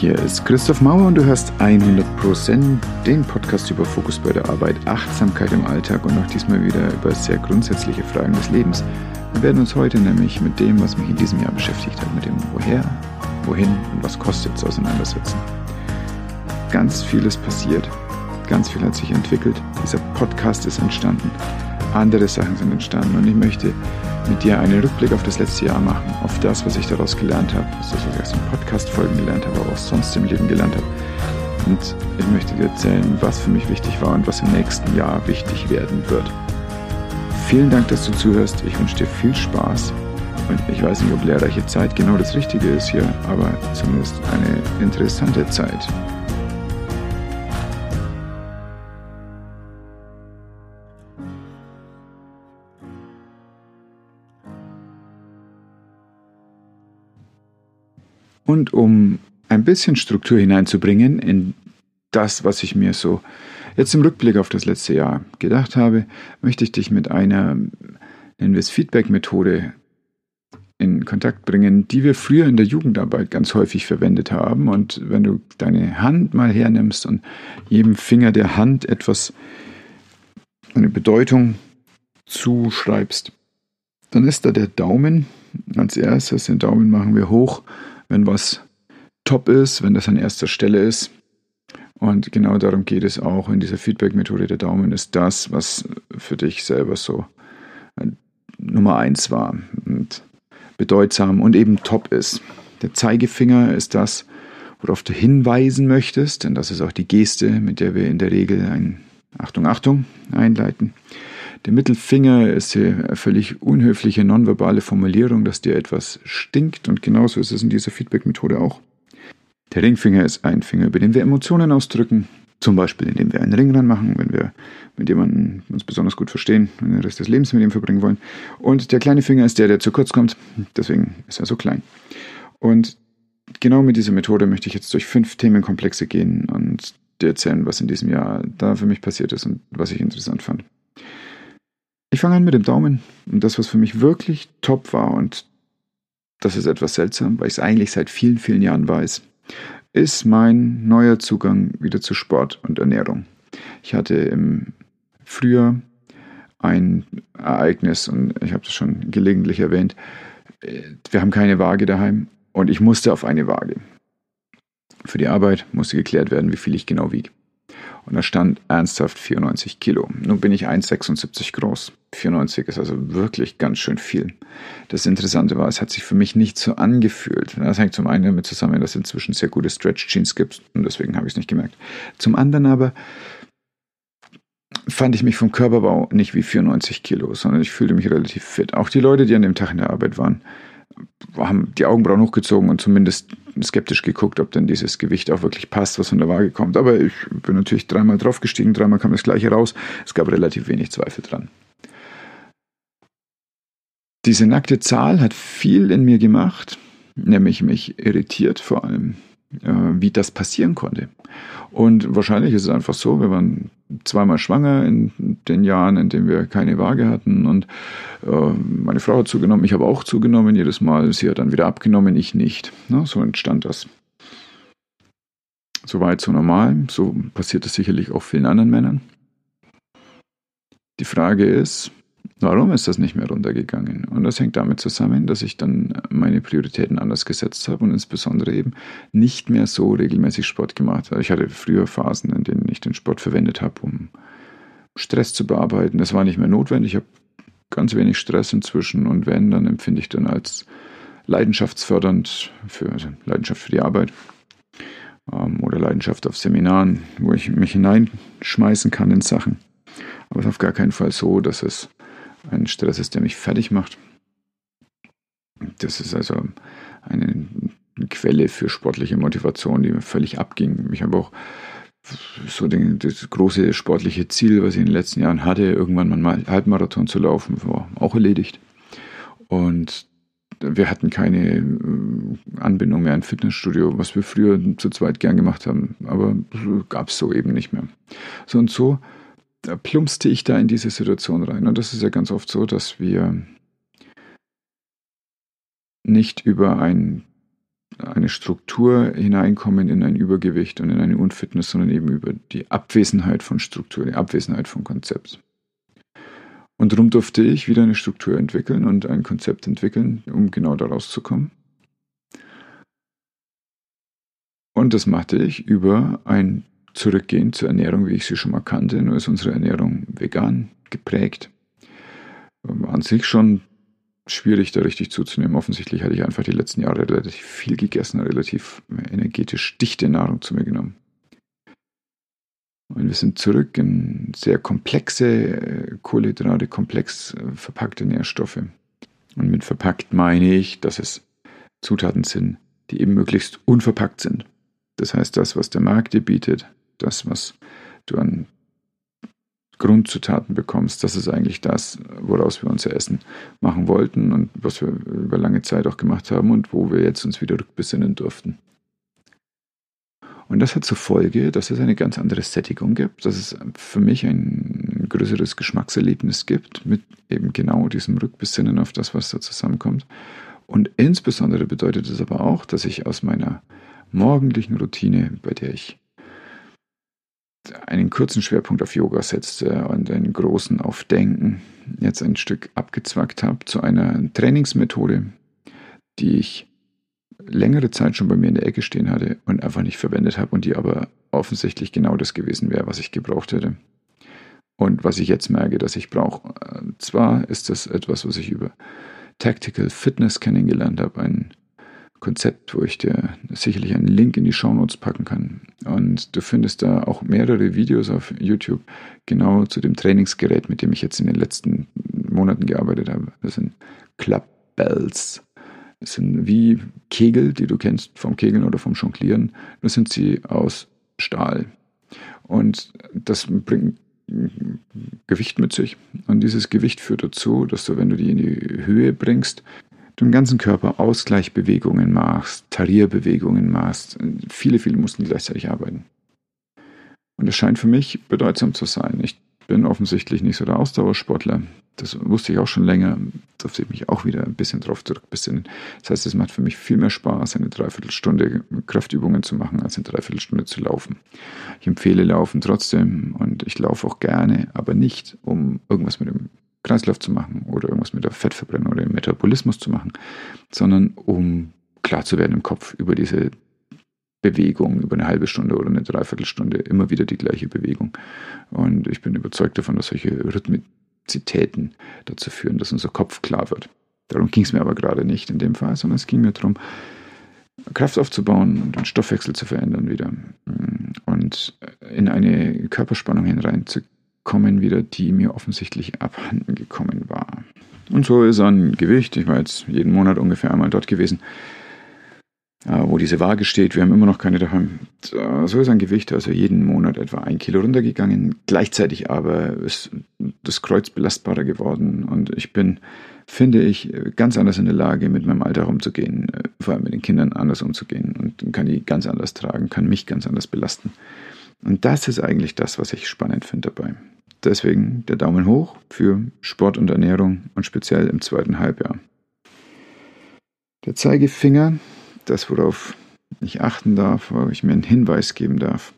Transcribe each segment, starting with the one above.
Hier ist Christoph Mauer und du hörst 100% den Podcast über Fokus bei der Arbeit, Achtsamkeit im Alltag und auch diesmal wieder über sehr grundsätzliche Fragen des Lebens. Wir werden uns heute nämlich mit dem, was mich in diesem Jahr beschäftigt hat, mit dem Woher, Wohin und was kostet es auseinandersetzen. Ganz vieles passiert, ganz viel hat sich entwickelt, dieser Podcast ist entstanden, andere Sachen sind entstanden und ich möchte mit dir einen Rückblick auf das letzte Jahr machen, auf das, was ich daraus gelernt habe, was ich aus den Podcast-Folgen gelernt habe, aber auch sonst im Leben gelernt habe. Und ich möchte dir erzählen, was für mich wichtig war und was im nächsten Jahr wichtig werden wird. Vielen Dank, dass du zuhörst. Ich wünsche dir viel Spaß. Und ich weiß nicht, ob lehrreiche Zeit genau das Richtige ist hier, aber zumindest eine interessante Zeit. Und um ein bisschen Struktur hineinzubringen in das, was ich mir so jetzt im Rückblick auf das letzte Jahr gedacht habe, möchte ich dich mit einer, nennen wir es Feedback-Methode in Kontakt bringen, die wir früher in der Jugendarbeit ganz häufig verwendet haben. Und wenn du deine Hand mal hernimmst und jedem Finger der Hand etwas, eine Bedeutung zuschreibst, dann ist da der Daumen als erstes. Den Daumen machen wir hoch wenn was top ist, wenn das an erster Stelle ist. Und genau darum geht es auch in dieser Feedback-Methode. Der Daumen ist das, was für dich selber so äh, Nummer eins war und bedeutsam und eben top ist. Der Zeigefinger ist das, worauf du hinweisen möchtest, denn das ist auch die Geste, mit der wir in der Regel ein Achtung, Achtung einleiten. Der Mittelfinger ist eine völlig unhöfliche nonverbale Formulierung, dass dir etwas stinkt und genauso ist es in dieser Feedback-Methode auch. Der Ringfinger ist ein Finger, über den wir Emotionen ausdrücken, zum Beispiel indem wir einen Ring ranmachen, wenn wir mit jemandem uns besonders gut verstehen und den Rest des Lebens mit ihm verbringen wollen. Und der kleine Finger ist der, der zu kurz kommt, deswegen ist er so klein. Und genau mit dieser Methode möchte ich jetzt durch fünf Themenkomplexe gehen und dir erzählen, was in diesem Jahr da für mich passiert ist und was ich interessant fand. Ich fange an mit dem Daumen. Und das, was für mich wirklich top war, und das ist etwas seltsam, weil ich es eigentlich seit vielen, vielen Jahren weiß, ist mein neuer Zugang wieder zu Sport und Ernährung. Ich hatte im Frühjahr ein Ereignis, und ich habe das schon gelegentlich erwähnt, wir haben keine Waage daheim und ich musste auf eine Waage. Für die Arbeit musste geklärt werden, wie viel ich genau wiege. Und da stand ernsthaft 94 Kilo. Nun bin ich 1,76 groß. 94 ist also wirklich ganz schön viel. Das Interessante war, es hat sich für mich nicht so angefühlt. Das hängt zum einen damit zusammen, dass es inzwischen sehr gute Stretch Jeans gibt und deswegen habe ich es nicht gemerkt. Zum anderen aber fand ich mich vom Körperbau nicht wie 94 Kilo, sondern ich fühlte mich relativ fit. Auch die Leute, die an dem Tag in der Arbeit waren, haben die Augenbrauen hochgezogen und zumindest skeptisch geguckt, ob denn dieses Gewicht auch wirklich passt, was von der Waage kommt. Aber ich bin natürlich dreimal draufgestiegen, dreimal kam das gleiche raus. Es gab relativ wenig Zweifel dran. Diese nackte Zahl hat viel in mir gemacht, nämlich mich irritiert vor allem, wie das passieren konnte. Und wahrscheinlich ist es einfach so, wir waren zweimal schwanger in den Jahren, in denen wir keine Waage hatten. Und äh, meine Frau hat zugenommen, ich habe auch zugenommen jedes Mal. Sie hat dann wieder abgenommen, ich nicht. Na, so entstand das. So weit, so normal. So passiert es sicherlich auch vielen anderen Männern. Die Frage ist, Warum ist das nicht mehr runtergegangen? Und das hängt damit zusammen, dass ich dann meine Prioritäten anders gesetzt habe und insbesondere eben nicht mehr so regelmäßig Sport gemacht habe. Ich hatte früher Phasen, in denen ich den Sport verwendet habe, um Stress zu bearbeiten. Das war nicht mehr notwendig. Ich habe ganz wenig Stress inzwischen und wenn, dann empfinde ich dann als leidenschaftsfördernd für also Leidenschaft für die Arbeit ähm, oder Leidenschaft auf Seminaren, wo ich mich hineinschmeißen kann in Sachen. Aber es ist auf gar keinen Fall so, dass es ein Stress ist, der mich fertig macht. Das ist also eine Quelle für sportliche Motivation, die mir völlig abging. Ich habe auch so den, das große sportliche Ziel, was ich in den letzten Jahren hatte, irgendwann mal einen Halbmarathon zu laufen, war auch erledigt. Und wir hatten keine äh, Anbindung mehr an Fitnessstudio, was wir früher zu zweit gern gemacht haben, aber gab es so eben nicht mehr. So und so plumpste ich da in diese Situation rein. Und das ist ja ganz oft so, dass wir nicht über ein eine Struktur hineinkommen in ein Übergewicht und in eine Unfitness, sondern eben über die Abwesenheit von Struktur, die Abwesenheit von Konzept. Und darum durfte ich wieder eine Struktur entwickeln und ein Konzept entwickeln, um genau daraus zu kommen. Und das machte ich über ein Zurückgehen zur Ernährung, wie ich sie schon mal kannte. Nur ist unsere Ernährung vegan geprägt. An sich schon schwierig, da richtig zuzunehmen. Offensichtlich hatte ich einfach die letzten Jahre relativ viel gegessen, relativ energetisch dichte Nahrung zu mir genommen. Und wir sind zurück in sehr komplexe äh, Kohlenhydrate, komplex äh, verpackte Nährstoffe. Und mit verpackt meine ich, dass es Zutaten sind, die eben möglichst unverpackt sind. Das heißt, das, was der Markt dir bietet, das, was du an Grundzutaten bekommst, das ist eigentlich das, woraus wir unser Essen machen wollten und was wir über lange Zeit auch gemacht haben und wo wir jetzt uns wieder rückbesinnen durften. Und das hat zur Folge, dass es eine ganz andere Sättigung gibt, dass es für mich ein größeres Geschmackserlebnis gibt mit eben genau diesem Rückbesinnen auf das, was da zusammenkommt. Und insbesondere bedeutet es aber auch, dass ich aus meiner morgendlichen Routine, bei der ich einen kurzen Schwerpunkt auf Yoga setzte und einen großen auf Denken, jetzt ein Stück abgezwackt habe zu einer Trainingsmethode, die ich längere Zeit schon bei mir in der Ecke stehen hatte und einfach nicht verwendet habe und die aber offensichtlich genau das gewesen wäre, was ich gebraucht hätte. Und was ich jetzt merke, dass ich brauche. Zwar ist das etwas, was ich über Tactical Fitness kennengelernt habe, ein Konzept, wo ich dir sicherlich einen Link in die Shownotes packen kann. Und du findest da auch mehrere Videos auf YouTube genau zu dem Trainingsgerät, mit dem ich jetzt in den letzten Monaten gearbeitet habe. Das sind Club Bells. Es sind wie Kegel, die du kennst vom Kegeln oder vom Jonglieren, nur sind sie aus Stahl. Und das bringt Gewicht mit sich. Und dieses Gewicht führt dazu, dass du, wenn du die in die Höhe bringst, du im ganzen Körper Ausgleichbewegungen machst, Tarierbewegungen machst, viele, viele Muskeln gleichzeitig arbeiten. Und das scheint für mich bedeutsam zu sein. Ich bin offensichtlich nicht so der Ausdauersportler. Das wusste ich auch schon länger, durfte ich mich auch wieder ein bisschen drauf zurückbesinnen. Das heißt, es macht für mich viel mehr Spaß, eine Dreiviertelstunde Kraftübungen zu machen, als eine Dreiviertelstunde zu laufen. Ich empfehle Laufen trotzdem und ich laufe auch gerne, aber nicht, um irgendwas mit dem Kreislauf zu machen oder irgendwas mit der Fettverbrennung oder dem Metabolismus zu machen, sondern um klar zu werden im Kopf über diese Bewegung über eine halbe Stunde oder eine Dreiviertelstunde immer wieder die gleiche Bewegung. Und ich bin überzeugt davon, dass solche Rhythmizitäten dazu führen, dass unser Kopf klar wird. Darum ging es mir aber gerade nicht in dem Fall, sondern es ging mir darum, Kraft aufzubauen und den Stoffwechsel zu verändern wieder und in eine Körperspannung hineinzukommen wieder, die mir offensichtlich abhanden gekommen war. Und so ist an Gewicht, ich war jetzt jeden Monat ungefähr einmal dort gewesen, äh, wo diese Waage steht. Wir haben immer noch keine daheim. So ist ein Gewicht also jeden Monat etwa ein Kilo runtergegangen. Gleichzeitig aber ist das Kreuz belastbarer geworden und ich bin, finde ich, ganz anders in der Lage, mit meinem Alter umzugehen, äh, vor allem mit den Kindern anders umzugehen und kann die ganz anders tragen, kann mich ganz anders belasten. Und das ist eigentlich das, was ich spannend finde dabei. Deswegen der Daumen hoch für Sport und Ernährung und speziell im zweiten Halbjahr. Der Zeigefinger das, worauf ich achten darf, wo ich mir einen Hinweis geben darf.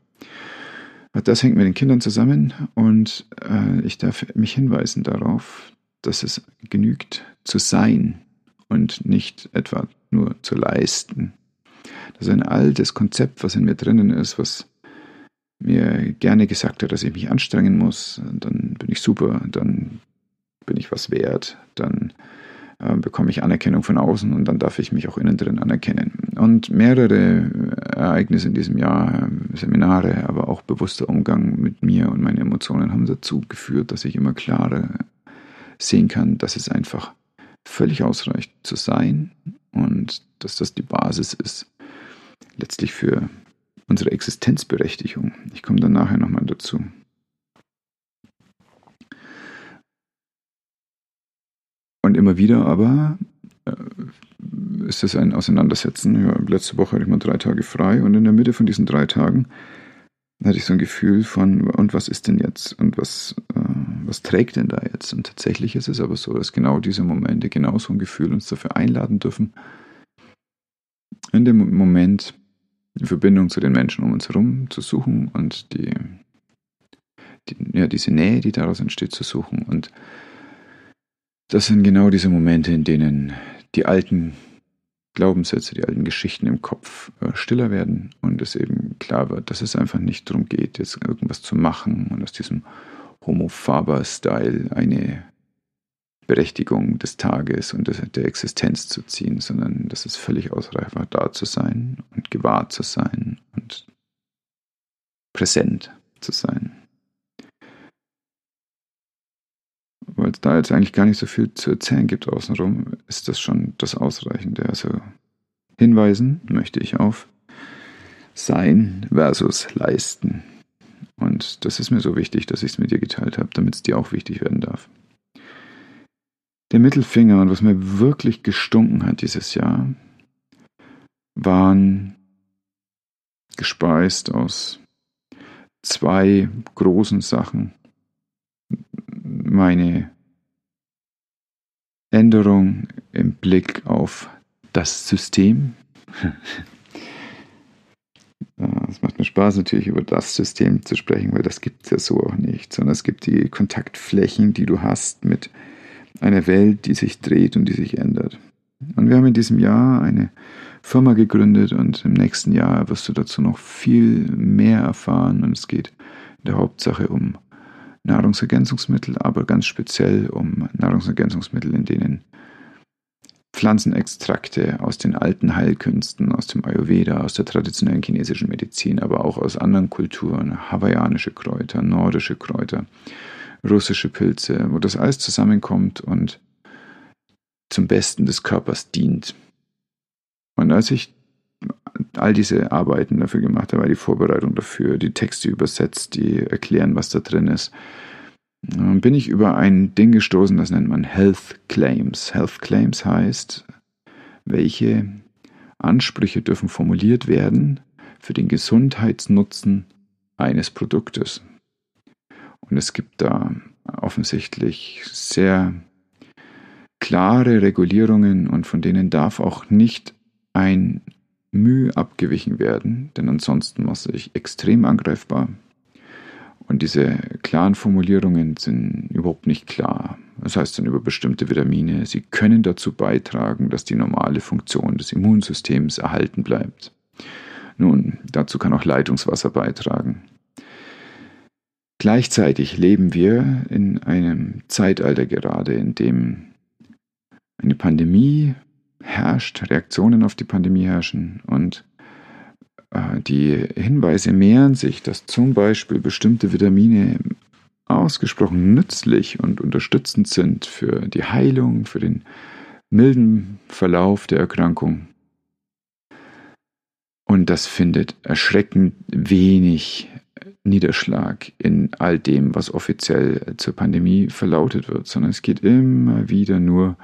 Das hängt mit den Kindern zusammen und äh, ich darf mich hinweisen darauf, dass es genügt zu sein und nicht etwa nur zu leisten. Das ist ein altes Konzept, was in mir drinnen ist, was mir gerne gesagt hat, dass ich mich anstrengen muss, dann bin ich super, dann bin ich was wert, dann äh, bekomme ich Anerkennung von außen und dann darf ich mich auch innen drin anerkennen. Und mehrere Ereignisse in diesem Jahr, äh, Seminare, aber auch bewusster Umgang mit mir und meinen Emotionen haben dazu geführt, dass ich immer klarer sehen kann, dass es einfach völlig ausreicht zu sein und dass das die Basis ist, letztlich für unsere Existenzberechtigung. Ich komme dann nachher nochmal dazu. Und immer wieder aber äh, ist es ein Auseinandersetzen. Ja, letzte Woche hatte ich mal drei Tage frei und in der Mitte von diesen drei Tagen hatte ich so ein Gefühl von, und was ist denn jetzt? Und was, äh, was trägt denn da jetzt? Und tatsächlich ist es aber so, dass genau diese Momente, genau so ein Gefühl uns dafür einladen dürfen, in dem Moment die Verbindung zu den Menschen um uns herum zu suchen und die, die, ja, diese Nähe, die daraus entsteht, zu suchen. Und das sind genau diese Momente, in denen die alten Glaubenssätze, die alten Geschichten im Kopf äh, stiller werden und es eben klar wird, dass es einfach nicht darum geht, jetzt irgendwas zu machen und aus diesem Homo Faber-Style eine Berechtigung des Tages und der Existenz zu ziehen, sondern dass es völlig ausreicht, da zu sein und gewahrt zu sein und präsent zu sein. Weil es da jetzt eigentlich gar nicht so viel zu erzählen gibt außenrum, ist das schon das Ausreichende. Also hinweisen möchte ich auf Sein versus Leisten. Und das ist mir so wichtig, dass ich es mit dir geteilt habe, damit es dir auch wichtig werden darf. Der Mittelfinger und was mir wirklich gestunken hat dieses Jahr, waren gespeist aus zwei großen Sachen. Meine Änderung im Blick auf das System. Es macht mir Spaß natürlich über das System zu sprechen, weil das gibt es ja so auch nicht, sondern es gibt die Kontaktflächen, die du hast mit eine Welt, die sich dreht und die sich ändert. Und wir haben in diesem Jahr eine Firma gegründet und im nächsten Jahr wirst du dazu noch viel mehr erfahren. Und es geht in der Hauptsache um Nahrungsergänzungsmittel, aber ganz speziell um Nahrungsergänzungsmittel, in denen Pflanzenextrakte aus den alten Heilkünsten, aus dem Ayurveda, aus der traditionellen chinesischen Medizin, aber auch aus anderen Kulturen, hawaiianische Kräuter, nordische Kräuter, russische Pilze, wo das alles zusammenkommt und zum Besten des Körpers dient. Und als ich all diese Arbeiten dafür gemacht habe, die Vorbereitung dafür, die Texte übersetzt, die erklären, was da drin ist, bin ich über ein Ding gestoßen, das nennt man Health Claims. Health Claims heißt, welche Ansprüche dürfen formuliert werden für den Gesundheitsnutzen eines Produktes. Und es gibt da offensichtlich sehr klare Regulierungen und von denen darf auch nicht ein Mühe abgewichen werden, denn ansonsten mache ich extrem angreifbar. Und diese klaren Formulierungen sind überhaupt nicht klar. Das heißt dann über bestimmte Vitamine, sie können dazu beitragen, dass die normale Funktion des Immunsystems erhalten bleibt. Nun, dazu kann auch Leitungswasser beitragen. Gleichzeitig leben wir in einem Zeitalter gerade, in dem eine Pandemie herrscht, Reaktionen auf die Pandemie herrschen und äh, die Hinweise mehren sich, dass zum Beispiel bestimmte Vitamine ausgesprochen nützlich und unterstützend sind für die Heilung, für den milden Verlauf der Erkrankung. Und das findet erschreckend wenig Niederschlag in all dem, was offiziell zur Pandemie verlautet wird, sondern es geht immer wieder nur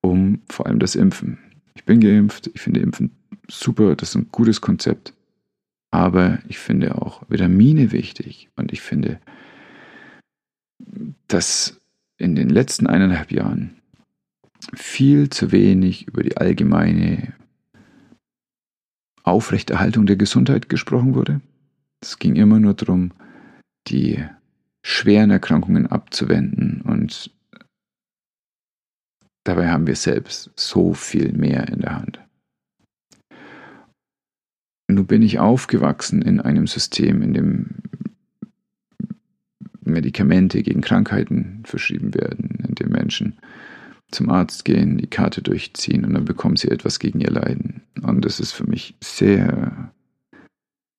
um vor allem das Impfen. Ich bin geimpft, ich finde Impfen super, das ist ein gutes Konzept, aber ich finde auch Vitamine wichtig und ich finde, dass in den letzten eineinhalb Jahren viel zu wenig über die allgemeine Aufrechterhaltung der Gesundheit gesprochen wurde. Es ging immer nur darum, die schweren Erkrankungen abzuwenden und dabei haben wir selbst so viel mehr in der Hand. Nun bin ich aufgewachsen in einem System, in dem Medikamente gegen Krankheiten verschrieben werden, in dem Menschen zum Arzt gehen, die Karte durchziehen und dann bekommen sie etwas gegen ihr Leiden. Und es ist für mich sehr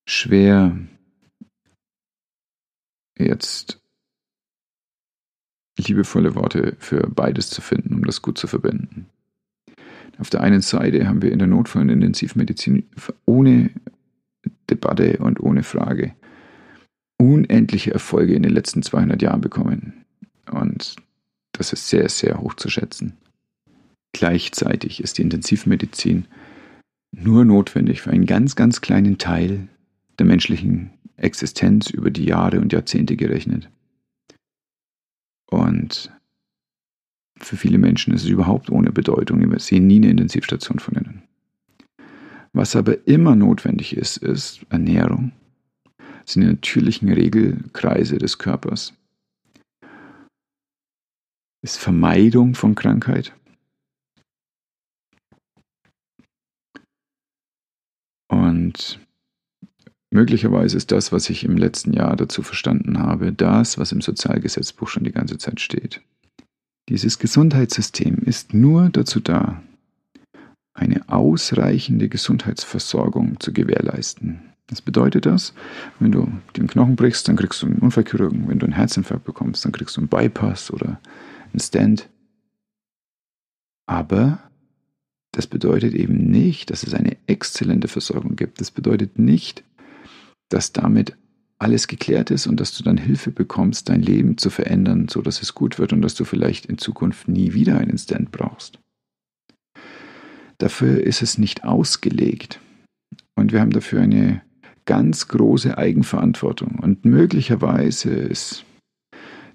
schwer, jetzt liebevolle Worte für beides zu finden, um das gut zu verbinden. Auf der einen Seite haben wir in der Notfall- und Intensivmedizin ohne Debatte und ohne Frage unendliche Erfolge in den letzten 200 Jahren bekommen. Und das ist sehr, sehr hoch zu schätzen. Gleichzeitig ist die Intensivmedizin nur notwendig für einen ganz, ganz kleinen Teil der menschlichen Existenz über die Jahre und Jahrzehnte gerechnet. Und für viele Menschen ist es überhaupt ohne Bedeutung. Wir sehen nie eine Intensivstation von innen. Was aber immer notwendig ist, ist Ernährung, das sind die natürlichen Regelkreise des Körpers, ist Vermeidung von Krankheit. Und möglicherweise ist das, was ich im letzten Jahr dazu verstanden habe, das, was im Sozialgesetzbuch schon die ganze Zeit steht. Dieses Gesundheitssystem ist nur dazu da, eine ausreichende Gesundheitsversorgung zu gewährleisten. Was bedeutet das? Wenn du den Knochen brichst, dann kriegst du einen Unfallchirurgen. Wenn du einen Herzinfarkt bekommst, dann kriegst du einen Bypass oder einen Stand. Aber das bedeutet eben nicht, dass es eine exzellente Versorgung gibt. Das bedeutet nicht, dass damit alles geklärt ist und dass du dann Hilfe bekommst, dein Leben zu verändern, so dass es gut wird und dass du vielleicht in Zukunft nie wieder einen Stand brauchst. Dafür ist es nicht ausgelegt. Und wir haben dafür eine ganz große Eigenverantwortung. Und möglicherweise ist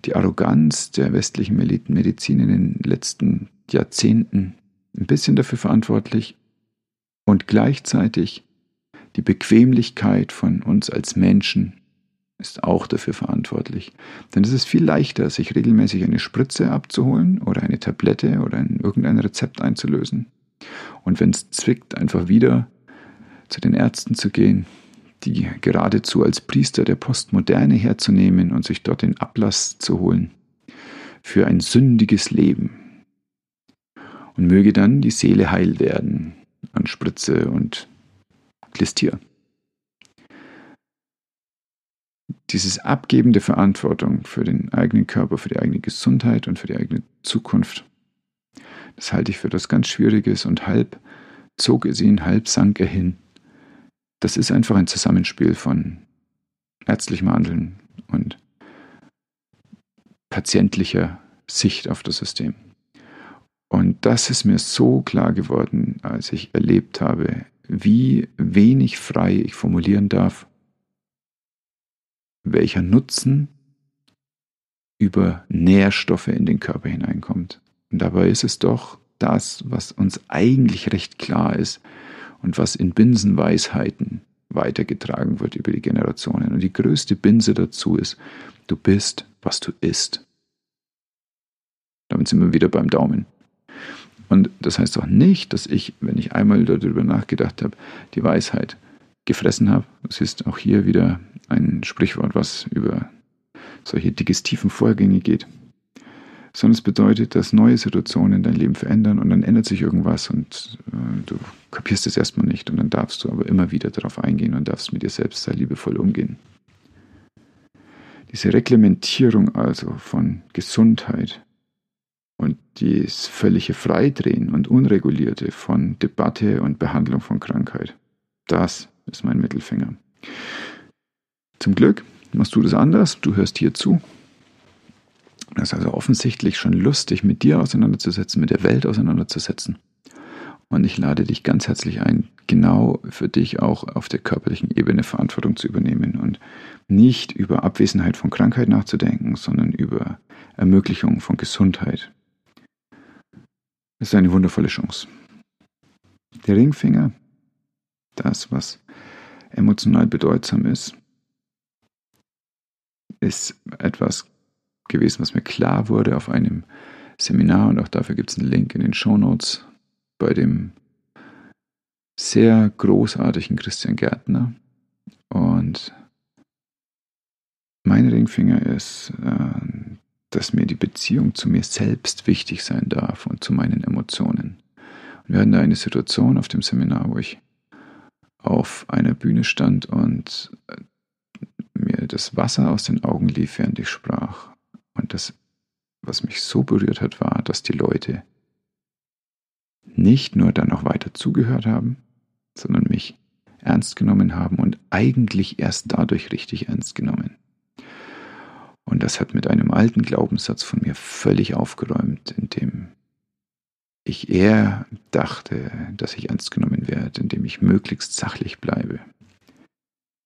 die Arroganz der westlichen Medizin in den letzten Jahrzehnten ein bisschen dafür verantwortlich und gleichzeitig die Bequemlichkeit von uns als Menschen ist auch dafür verantwortlich. Denn es ist viel leichter, sich regelmäßig eine Spritze abzuholen oder eine Tablette oder ein, irgendein Rezept einzulösen. Und wenn es zwickt, einfach wieder zu den Ärzten zu gehen, die geradezu als Priester der Postmoderne herzunehmen und sich dort den Ablass zu holen für ein sündiges Leben. Und möge dann die Seele heil werden an Spritze und Klistier. Dieses Abgeben der Verantwortung für den eigenen Körper, für die eigene Gesundheit und für die eigene Zukunft, das halte ich für das ganz Schwieriges und halb zog es ihn, halb sank er hin. Das ist einfach ein Zusammenspiel von ärztlichem Handeln und patientlicher Sicht auf das System. Und das ist mir so klar geworden, als ich erlebt habe, wie wenig frei ich formulieren darf, welcher Nutzen über Nährstoffe in den Körper hineinkommt. Und dabei ist es doch das, was uns eigentlich recht klar ist und was in Binsenweisheiten weitergetragen wird über die Generationen. Und die größte Binse dazu ist, du bist, was du isst. Damit sind wir wieder beim Daumen. Und das heißt auch nicht, dass ich, wenn ich einmal darüber nachgedacht habe, die Weisheit gefressen habe. Es ist auch hier wieder ein Sprichwort, was über solche digestiven Vorgänge geht. Sondern es bedeutet, dass neue Situationen dein Leben verändern und dann ändert sich irgendwas und äh, du kapierst es erstmal nicht und dann darfst du aber immer wieder darauf eingehen und darfst mit dir selbst sehr liebevoll umgehen. Diese Reglementierung also von Gesundheit, und das völlige Freidrehen und Unregulierte von Debatte und Behandlung von Krankheit. Das ist mein Mittelfinger. Zum Glück machst du das anders, du hörst hier zu. Das ist also offensichtlich schon lustig, mit dir auseinanderzusetzen, mit der Welt auseinanderzusetzen. Und ich lade dich ganz herzlich ein, genau für dich auch auf der körperlichen Ebene Verantwortung zu übernehmen und nicht über Abwesenheit von Krankheit nachzudenken, sondern über Ermöglichung von Gesundheit, ist eine wundervolle Chance. Der Ringfinger, das, was emotional bedeutsam ist, ist etwas gewesen, was mir klar wurde auf einem Seminar und auch dafür gibt es einen Link in den Show Notes bei dem sehr großartigen Christian Gärtner. Und mein Ringfinger ist äh, dass mir die Beziehung zu mir selbst wichtig sein darf und zu meinen Emotionen. Und wir hatten da eine Situation auf dem Seminar, wo ich auf einer Bühne stand und äh, mir das Wasser aus den Augen lief, während ich sprach. Und das, was mich so berührt hat, war, dass die Leute nicht nur dann noch weiter zugehört haben, sondern mich ernst genommen haben und eigentlich erst dadurch richtig ernst genommen. Und das hat mit einem alten Glaubenssatz von mir völlig aufgeräumt, in dem ich eher dachte, dass ich ernst genommen werde, indem ich möglichst sachlich bleibe.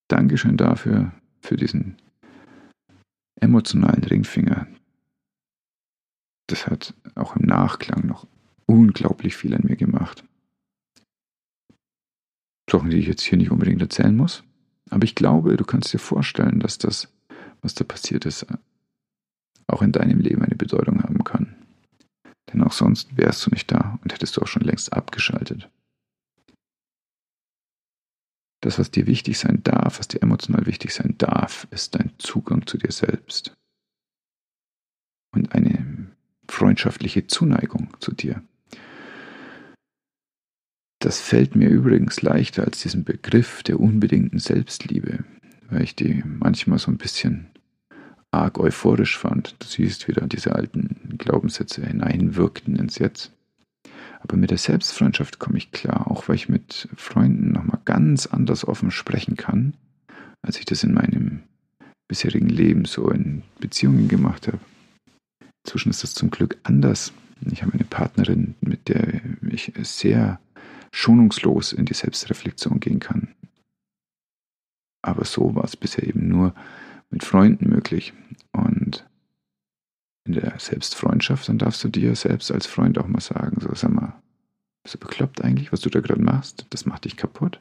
Dankeschön dafür, für diesen emotionalen Ringfinger. Das hat auch im Nachklang noch unglaublich viel an mir gemacht. Sachen, die ich jetzt hier nicht unbedingt erzählen muss. Aber ich glaube, du kannst dir vorstellen, dass das, was da passiert ist, auch in deinem Leben eine Bedeutung haben kann. Denn auch sonst wärst du nicht da und hättest du auch schon längst abgeschaltet. Das, was dir wichtig sein darf, was dir emotional wichtig sein darf, ist dein Zugang zu dir selbst und eine freundschaftliche Zuneigung zu dir. Das fällt mir übrigens leichter als diesen Begriff der unbedingten Selbstliebe, weil ich die manchmal so ein bisschen arg euphorisch fand. Du siehst wieder diese alten Glaubenssätze hineinwirkten ins Jetzt. Aber mit der Selbstfreundschaft komme ich klar, auch weil ich mit Freunden nochmal ganz anders offen sprechen kann, als ich das in meinem bisherigen Leben so in Beziehungen gemacht habe. Inzwischen ist das zum Glück anders. Ich habe eine Partnerin, mit der ich sehr schonungslos in die Selbstreflexion gehen kann. Aber so war es bisher eben nur mit Freunden möglich. Und in der Selbstfreundschaft, dann darfst du dir selbst als Freund auch mal sagen, so sag mal, bist du bekloppt eigentlich, was du da gerade machst? Das macht dich kaputt.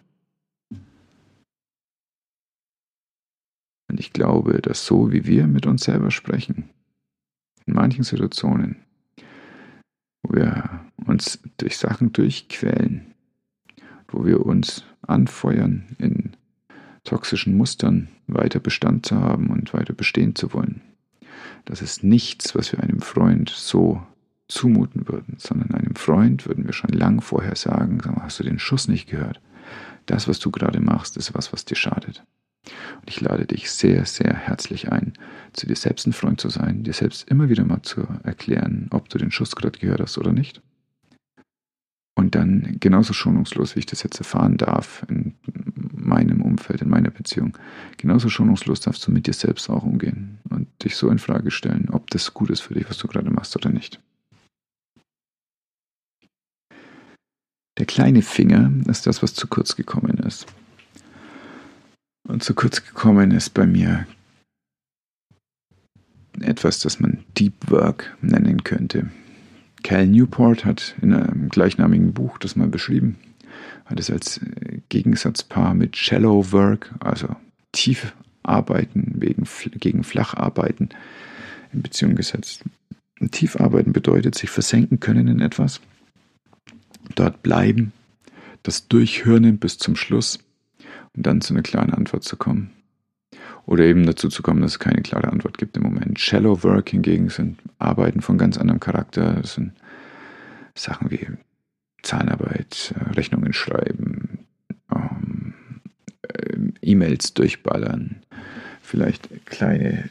Und ich glaube, dass so wie wir mit uns selber sprechen, in manchen Situationen, wo wir uns durch Sachen durchquälen, wo wir uns anfeuern, in toxischen Mustern weiter Bestand zu haben und weiter bestehen zu wollen. Das ist nichts, was wir einem Freund so zumuten würden, sondern einem Freund würden wir schon lang vorher sagen, hast du den Schuss nicht gehört? Das, was du gerade machst, ist was, was dir schadet. Und ich lade dich sehr, sehr herzlich ein, zu dir selbst ein Freund zu sein, dir selbst immer wieder mal zu erklären, ob du den Schuss gerade gehört hast oder nicht. Und dann genauso schonungslos, wie ich das jetzt erfahren darf in meinem Umfeld, in meiner Beziehung, genauso schonungslos darfst du mit dir selbst auch umgehen und dich so in Frage stellen, ob das gut ist für dich, was du gerade machst oder nicht. Der kleine Finger ist das, was zu kurz gekommen ist. Und zu kurz gekommen ist bei mir etwas, das man Deep Work nennen könnte. Cal Newport hat in einem gleichnamigen Buch das mal beschrieben, hat es als äh, Gegensatzpaar mit Shallow Work, also tief arbeiten wegen, gegen Flacharbeiten in Beziehung gesetzt. Tief arbeiten bedeutet sich versenken können in etwas, dort bleiben, das Durchhirnen bis zum Schluss und dann zu einer klaren Antwort zu kommen. Oder eben dazu zu kommen, dass es keine klare Antwort gibt im Moment. Shallow Work hingegen sind Arbeiten von ganz anderem Charakter. Das sind Sachen wie Zahnarbeit, äh, Rechnungen schreiben, ähm, äh, E-Mails durchballern, vielleicht kleine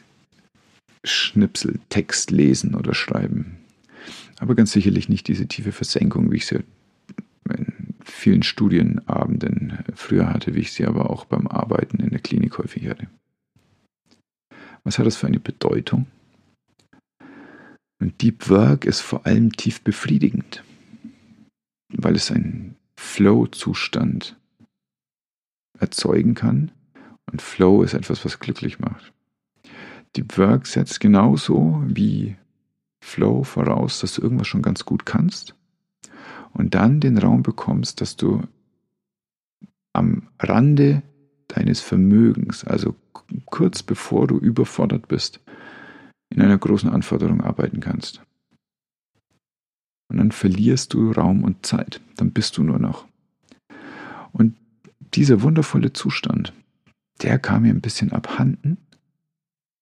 Schnipsel Text lesen oder schreiben. Aber ganz sicherlich nicht diese tiefe Versenkung, wie ich sie in vielen Studienabenden früher hatte, wie ich sie aber auch beim Arbeiten in der Klinik häufig hatte. Was hat das für eine Bedeutung? Und Deep Work ist vor allem tief befriedigend, weil es einen Flow-Zustand erzeugen kann. Und Flow ist etwas, was glücklich macht. Deep Work setzt genauso wie Flow voraus, dass du irgendwas schon ganz gut kannst und dann den Raum bekommst, dass du am Rande deines Vermögens, also kurz bevor du überfordert bist, in einer großen Anforderung arbeiten kannst. Und dann verlierst du Raum und Zeit, dann bist du nur noch. Und dieser wundervolle Zustand, der kam mir ein bisschen abhanden,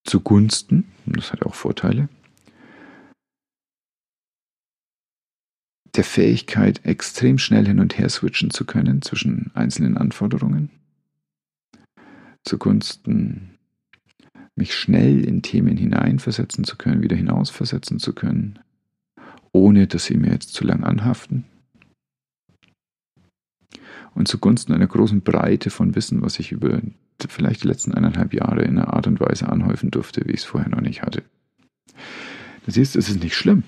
zugunsten, und das hat auch Vorteile, der Fähigkeit, extrem schnell hin und her switchen zu können zwischen einzelnen Anforderungen, zugunsten mich schnell in Themen hineinversetzen zu können, wieder hinausversetzen zu können, ohne dass sie mir jetzt zu lang anhaften. Und zugunsten einer großen Breite von Wissen, was ich über vielleicht die letzten eineinhalb Jahre in einer Art und Weise anhäufen durfte, wie ich es vorher noch nicht hatte. Du siehst, es ist nicht schlimm.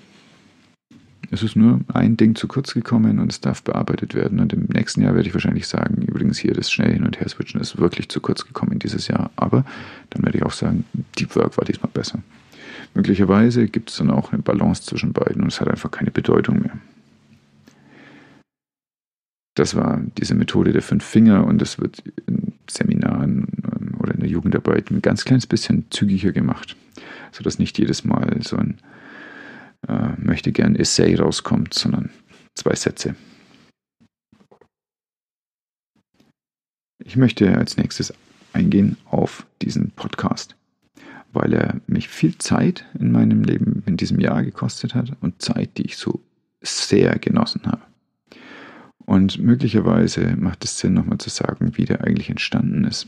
Es ist nur ein Ding zu kurz gekommen und es darf bearbeitet werden. Und im nächsten Jahr werde ich wahrscheinlich sagen, übrigens hier das schnell hin und her switchen ist wirklich zu kurz gekommen dieses Jahr. Aber dann werde ich auch sagen, Deep Work war diesmal besser. Möglicherweise gibt es dann auch eine Balance zwischen beiden und es hat einfach keine Bedeutung mehr. Das war diese Methode der fünf Finger und das wird in Seminaren ähm, oder in der Jugendarbeit ein ganz kleines bisschen zügiger gemacht, sodass nicht jedes Mal so ein äh, möchte gern Essay rauskommt, sondern zwei Sätze. Ich möchte als nächstes eingehen auf diesen Podcast, weil er mich viel Zeit in meinem Leben in diesem Jahr gekostet hat und Zeit, die ich so sehr genossen habe. Und möglicherweise macht es Sinn, nochmal zu sagen, wie der eigentlich entstanden ist.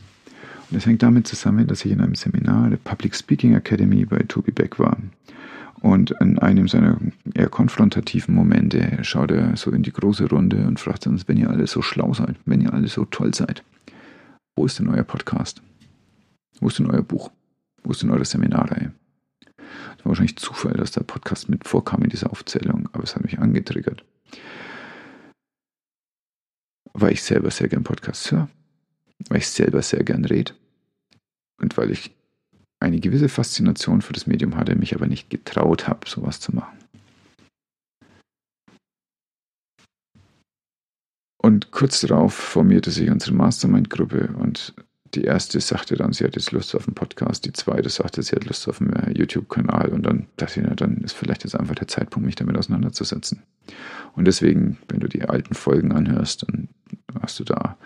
Und das hängt damit zusammen, dass ich in einem Seminar der Public Speaking Academy bei Tobi Beck war. Und in einem seiner eher konfrontativen Momente schaut er so in die große Runde und fragt uns, wenn ihr alle so schlau seid, wenn ihr alle so toll seid, wo ist denn euer Podcast? Wo ist denn euer Buch? Wo ist denn eure Seminarreihe? Es war wahrscheinlich Zufall, dass der Podcast mit vorkam in dieser Aufzählung, aber es hat mich angetriggert weil ich selber sehr gern Podcasts höre, weil ich selber sehr gern rede und weil ich eine gewisse Faszination für das Medium hatte, mich aber nicht getraut habe, sowas zu machen. Und kurz darauf formierte sich unsere Mastermind-Gruppe und die erste sagte dann, sie hat jetzt Lust auf einen Podcast, die zweite sagte, sie hat Lust auf einen YouTube-Kanal und dann dachte ich, na, dann ist vielleicht jetzt einfach der Zeitpunkt, mich damit auseinanderzusetzen. Und deswegen, wenn du die alten Folgen anhörst, dann hast du da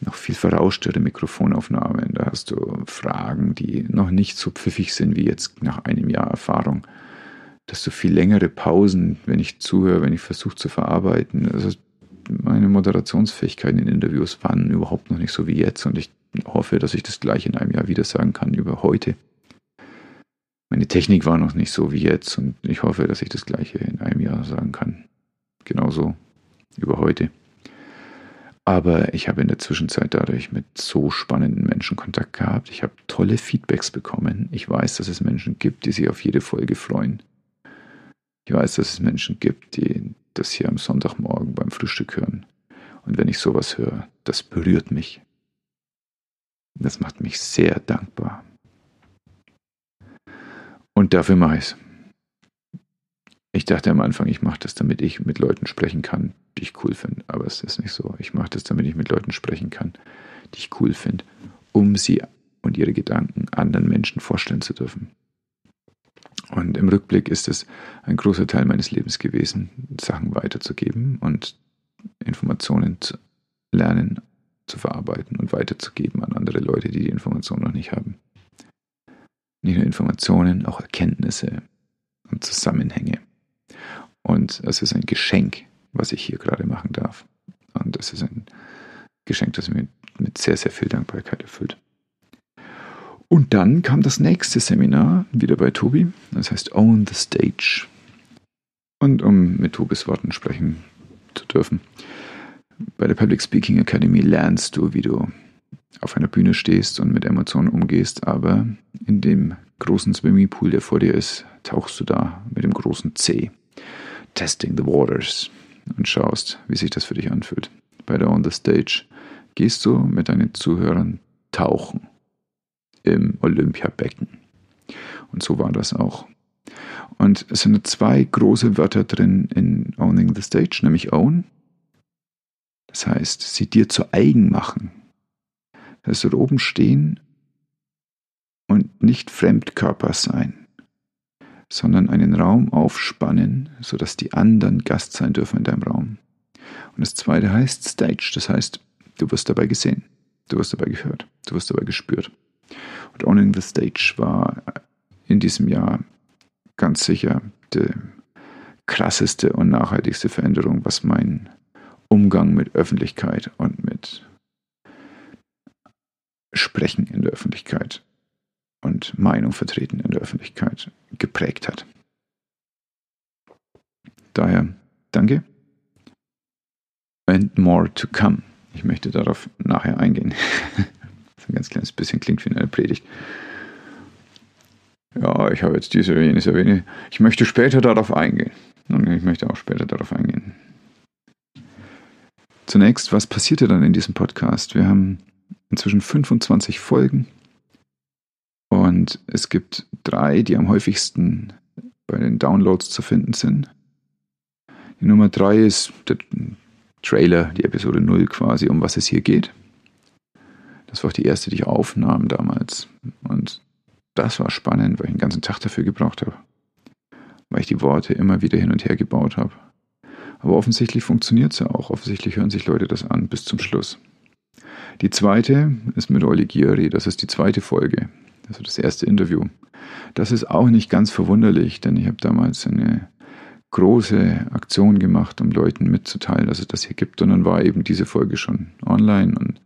noch viel verrauschtere Mikrofonaufnahmen, da hast du Fragen, die noch nicht so pfiffig sind wie jetzt nach einem Jahr Erfahrung. Da hast du viel längere Pausen, wenn ich zuhöre, wenn ich versuche zu verarbeiten. Also meine Moderationsfähigkeiten in Interviews waren überhaupt noch nicht so wie jetzt und ich hoffe, dass ich das gleich in einem Jahr wieder sagen kann über heute. Meine Technik war noch nicht so wie jetzt und ich hoffe, dass ich das gleiche in einem Jahr sagen kann. Genauso über heute. Aber ich habe in der Zwischenzeit dadurch mit so spannenden Menschen Kontakt gehabt. Ich habe tolle Feedbacks bekommen. Ich weiß, dass es Menschen gibt, die sich auf jede Folge freuen. Ich weiß, dass es Menschen gibt, die das hier am Sonntagmorgen beim Frühstück hören. Und wenn ich sowas höre, das berührt mich. Das macht mich sehr dankbar. Und dafür mache ich es. Ich dachte am Anfang, ich mache das, damit ich mit Leuten sprechen kann, die ich cool finde. Aber es ist nicht so. Ich mache das, damit ich mit Leuten sprechen kann, die ich cool finde, um sie und ihre Gedanken anderen Menschen vorstellen zu dürfen. Und im Rückblick ist es ein großer Teil meines Lebens gewesen, Sachen weiterzugeben und Informationen zu lernen, zu verarbeiten und weiterzugeben an andere Leute, die die Informationen noch nicht haben. Nicht nur Informationen, auch Erkenntnisse und Zusammenhänge. Und es ist ein Geschenk, was ich hier gerade machen darf. Und es ist ein Geschenk, das mich mit sehr, sehr viel Dankbarkeit erfüllt. Und dann kam das nächste Seminar wieder bei Tobi. Das heißt Own the Stage. Und um mit Tobis Worten sprechen zu dürfen, bei der Public Speaking Academy lernst du, wie du auf einer Bühne stehst und mit Emotionen umgehst, aber in dem großen Swimmingpool, der vor dir ist, tauchst du da mit dem großen C. Testing the Waters und schaust, wie sich das für dich anfühlt. Bei der On the Stage gehst du mit deinen Zuhörern tauchen im Olympiabecken. Und so war das auch. Und es sind zwei große Wörter drin in Owning the Stage, nämlich Own das heißt, sie dir zu eigen machen. Das heißt, oben stehen und nicht Fremdkörper sein, sondern einen Raum aufspannen, sodass die anderen Gast sein dürfen in deinem Raum. Und das zweite heißt Stage, das heißt, du wirst dabei gesehen, du wirst dabei gehört, du wirst dabei gespürt. Und Owning the Stage war in diesem Jahr ganz sicher die krasseste und nachhaltigste Veränderung, was mein Umgang mit Öffentlichkeit und mit Sprechen in der Öffentlichkeit und Meinung vertreten in der Öffentlichkeit geprägt hat. Daher danke. And more to come. Ich möchte darauf nachher eingehen. das ein ganz kleines bisschen klingt wie eine Predigt. Ja, ich habe jetzt diese oder jenes erwähnt. Ich möchte später darauf eingehen. Und ich möchte auch später darauf eingehen. Zunächst, was passierte dann in diesem Podcast? Wir haben inzwischen 25 Folgen und es gibt drei, die am häufigsten bei den Downloads zu finden sind. Die Nummer drei ist Trailer, die Episode 0 quasi, um was es hier geht. Das war auch die erste, die ich aufnahm damals. Und das war spannend, weil ich einen ganzen Tag dafür gebraucht habe. Weil ich die Worte immer wieder hin und her gebaut habe. Aber offensichtlich funktioniert es ja auch. Offensichtlich hören sich Leute das an bis zum Schluss. Die zweite ist mit Oli Gieri. Das ist die zweite Folge. Also das erste Interview. Das ist auch nicht ganz verwunderlich, denn ich habe damals eine große Aktion gemacht, um Leuten mitzuteilen, dass es das hier gibt. Und dann war eben diese Folge schon online. Und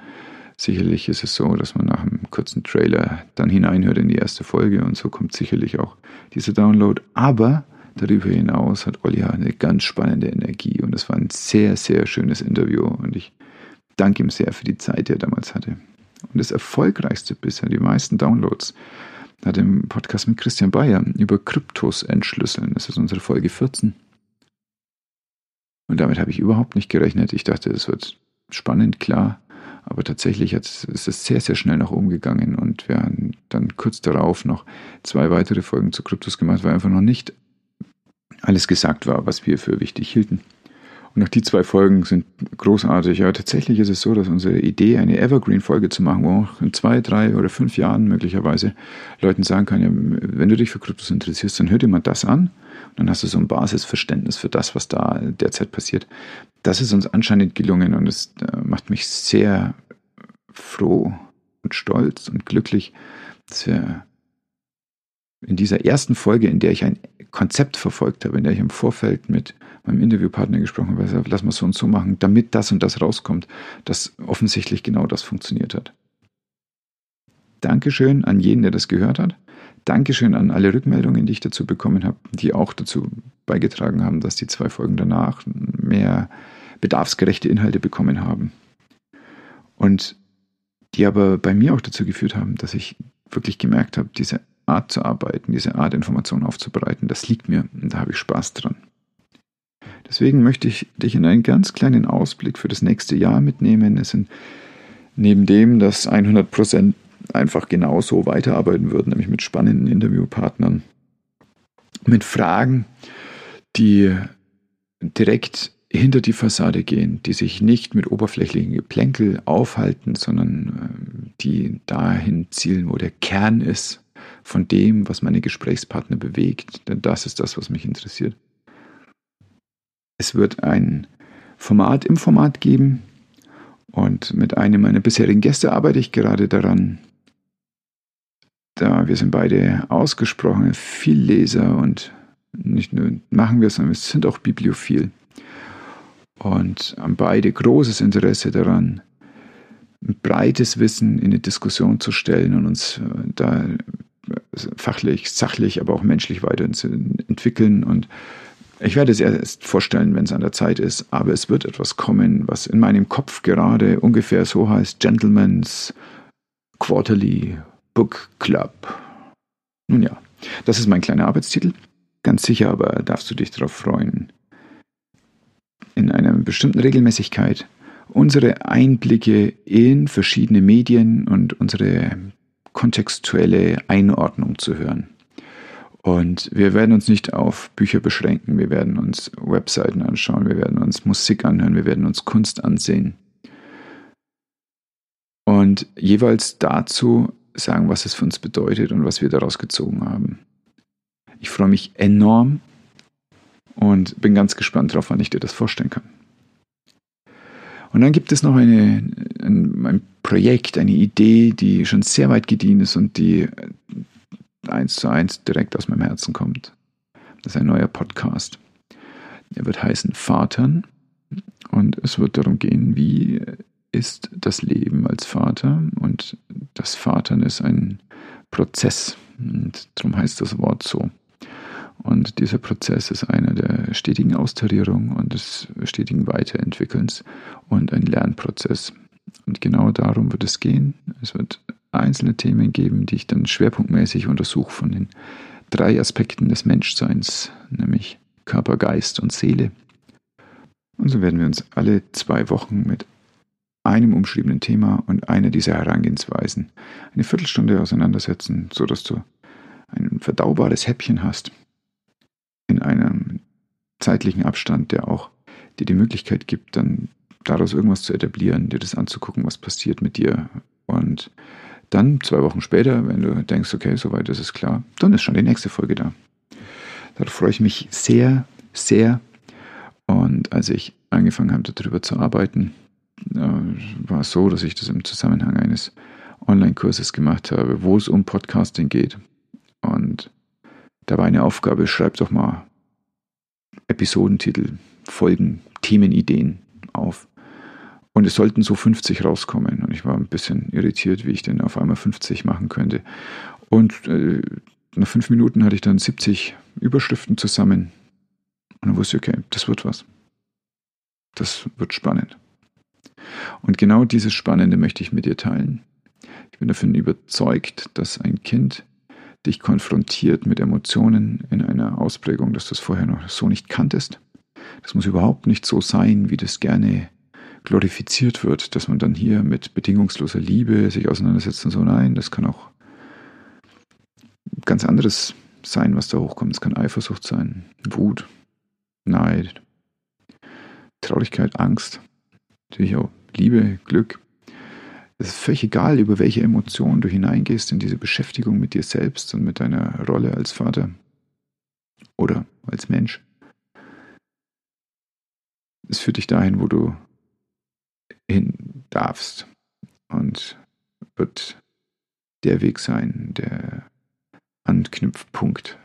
sicherlich ist es so, dass man nach einem kurzen Trailer dann hineinhört in die erste Folge. Und so kommt sicherlich auch dieser Download. Aber darüber hinaus hat Olli eine ganz spannende Energie. Und es war ein sehr, sehr schönes Interview. Und ich danke ihm sehr für die Zeit, die er damals hatte. Und das erfolgreichste bisher, die meisten Downloads, hat im Podcast mit Christian Bayer über Kryptos entschlüsseln. Das ist unsere Folge 14. Und damit habe ich überhaupt nicht gerechnet. Ich dachte, es wird spannend, klar. Aber tatsächlich ist es sehr, sehr schnell nach oben gegangen und wir haben dann kurz darauf noch zwei weitere Folgen zu Kryptos gemacht, weil einfach noch nicht alles gesagt war, was wir für wichtig hielten. Und auch die zwei Folgen sind großartig. Ja, tatsächlich ist es so, dass unsere Idee, eine Evergreen-Folge zu machen, wo auch in zwei, drei oder fünf Jahren möglicherweise Leuten sagen kann, ja, wenn du dich für Kryptos interessierst, dann hör dir mal das an. Und dann hast du so ein Basisverständnis für das, was da derzeit passiert. Das ist uns anscheinend gelungen und es äh, macht mich sehr froh und stolz und glücklich, dass wir in dieser ersten Folge, in der ich ein Konzept verfolgt habe, in der ich im Vorfeld mit meinem Interviewpartner gesprochen habe, gesagt, lass mal so und so machen, damit das und das rauskommt, dass offensichtlich genau das funktioniert hat. Dankeschön an jeden, der das gehört hat. Dankeschön an alle Rückmeldungen, die ich dazu bekommen habe, die auch dazu beigetragen haben, dass die zwei Folgen danach mehr bedarfsgerechte Inhalte bekommen haben. Und die aber bei mir auch dazu geführt haben, dass ich wirklich gemerkt habe, diese Art zu arbeiten, diese Art Informationen aufzubereiten, das liegt mir und da habe ich Spaß dran. Deswegen möchte ich dich in einen ganz kleinen Ausblick für das nächste Jahr mitnehmen. Es sind neben dem, dass 100 Prozent einfach genauso weiterarbeiten würden, nämlich mit spannenden Interviewpartnern, mit Fragen, die direkt hinter die Fassade gehen, die sich nicht mit oberflächlichen Geplänkel aufhalten, sondern äh, die dahin zielen, wo der Kern ist von dem, was meine Gesprächspartner bewegt. Denn das ist das, was mich interessiert. Es wird ein Format im Format geben und mit einem meiner bisherigen Gäste arbeite ich gerade daran. Da wir sind beide ausgesprochene Vielleser und nicht nur machen wir es, sondern wir sind auch bibliophil und haben beide großes Interesse daran, ein breites Wissen in eine Diskussion zu stellen und uns äh, da fachlich, sachlich, aber auch menschlich weiterentwickeln und ich werde es erst vorstellen, wenn es an der Zeit ist, aber es wird etwas kommen, was in meinem Kopf gerade ungefähr so heißt: Gentleman's Quarterly Book Club. Nun ja, das ist mein kleiner Arbeitstitel. Ganz sicher aber darfst du dich darauf freuen. In einer bestimmten Regelmäßigkeit unsere Einblicke in verschiedene Medien und unsere kontextuelle Einordnung zu hören. Und wir werden uns nicht auf Bücher beschränken, wir werden uns Webseiten anschauen, wir werden uns Musik anhören, wir werden uns Kunst ansehen. Und jeweils dazu sagen, was es für uns bedeutet und was wir daraus gezogen haben. Ich freue mich enorm und bin ganz gespannt darauf, wann ich dir das vorstellen kann. Und dann gibt es noch eine, ein, ein Projekt, eine Idee, die schon sehr weit gediehen ist und die eins zu eins direkt aus meinem Herzen kommt. Das ist ein neuer Podcast. Er wird heißen Vatern und es wird darum gehen, wie ist das Leben als Vater und das Vatern ist ein Prozess und darum heißt das Wort so. Und dieser Prozess ist einer der stetigen Austarierung und des stetigen Weiterentwickelns und ein Lernprozess. Und genau darum wird es gehen. Es wird einzelne Themen geben, die ich dann schwerpunktmäßig untersuche von den drei Aspekten des Menschseins, nämlich Körper, Geist und Seele. Und so werden wir uns alle zwei Wochen mit einem umschriebenen Thema und einer dieser Herangehensweisen eine Viertelstunde auseinandersetzen, sodass du ein verdaubares Häppchen hast in einem zeitlichen Abstand, der auch dir die Möglichkeit gibt, dann daraus irgendwas zu etablieren, dir das anzugucken, was passiert mit dir. Und dann, zwei Wochen später, wenn du denkst, okay, soweit ist es klar, dann ist schon die nächste Folge da. Darauf freue ich mich sehr, sehr. Und als ich angefangen habe, darüber zu arbeiten, äh, war es so, dass ich das im Zusammenhang eines Online-Kurses gemacht habe, wo es um Podcasting geht. Und da war eine Aufgabe, schreib doch mal Episodentitel, Folgen, Themenideen auf. Und es sollten so 50 rauskommen. Und ich war ein bisschen irritiert, wie ich denn auf einmal 50 machen könnte. Und äh, nach fünf Minuten hatte ich dann 70 Überschriften zusammen. Und dann wusste ich, okay, das wird was. Das wird spannend. Und genau dieses Spannende möchte ich mit dir teilen. Ich bin davon überzeugt, dass ein Kind dich konfrontiert mit Emotionen in einer Ausprägung, dass du es vorher noch so nicht kanntest. Das muss überhaupt nicht so sein, wie das gerne glorifiziert wird, dass man dann hier mit bedingungsloser Liebe sich auseinandersetzt und so. Nein, das kann auch ganz anderes sein, was da hochkommt. Es kann Eifersucht sein, Wut, Neid, Traurigkeit, Angst, natürlich auch Liebe, Glück. Es ist völlig egal, über welche Emotionen du hineingehst in diese Beschäftigung mit dir selbst und mit deiner Rolle als Vater oder als Mensch. Es führt dich dahin, wo du hin darfst und wird der Weg sein, der Anknüpfpunkt,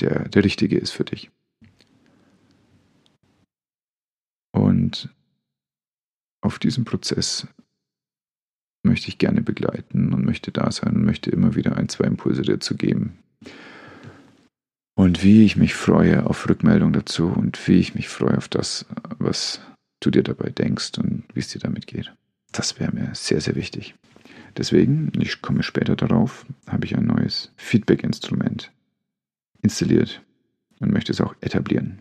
der der richtige ist für dich. Und auf diesem Prozess möchte ich gerne begleiten und möchte da sein und möchte immer wieder ein, zwei Impulse dazu geben. Und wie ich mich freue auf Rückmeldung dazu und wie ich mich freue auf das, was du dir dabei denkst und wie es dir damit geht. Das wäre mir sehr, sehr wichtig. Deswegen, ich komme später darauf, habe ich ein neues Feedback-Instrument installiert und möchte es auch etablieren.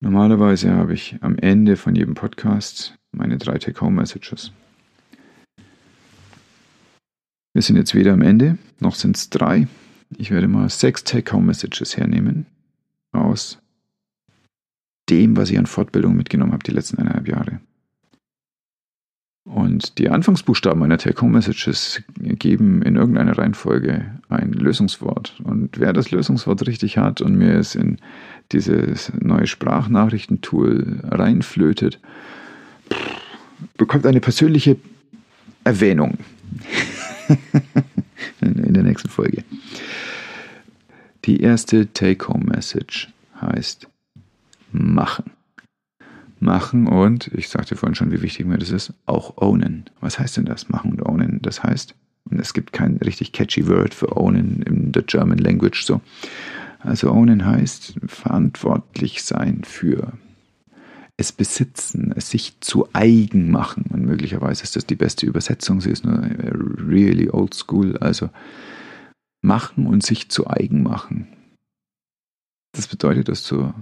Normalerweise habe ich am Ende von jedem Podcast meine drei Take-Home-Messages. Wir sind jetzt wieder am Ende, noch sind es drei. Ich werde mal sechs Take-Home-Messages hernehmen aus dem, was ich an Fortbildung mitgenommen habe die letzten eineinhalb Jahre. Und die Anfangsbuchstaben meiner Take-Home-Messages geben in irgendeiner Reihenfolge ein Lösungswort. Und wer das Lösungswort richtig hat und mir es in dieses neue Sprachnachrichtentool reinflötet, bekommt eine persönliche Erwähnung in der nächsten Folge. Die erste Take-Home-Message heißt machen machen und, ich sagte vorhin schon, wie wichtig mir das ist, auch ownen. Was heißt denn das, machen und ownen? Das heißt, es gibt kein richtig catchy Word für ownen in der German Language so. Also ownen heißt verantwortlich sein für es besitzen, es sich zu eigen machen. Und möglicherweise ist das die beste Übersetzung, sie ist nur really old school, also machen und sich zu eigen machen. Das bedeutet, dass du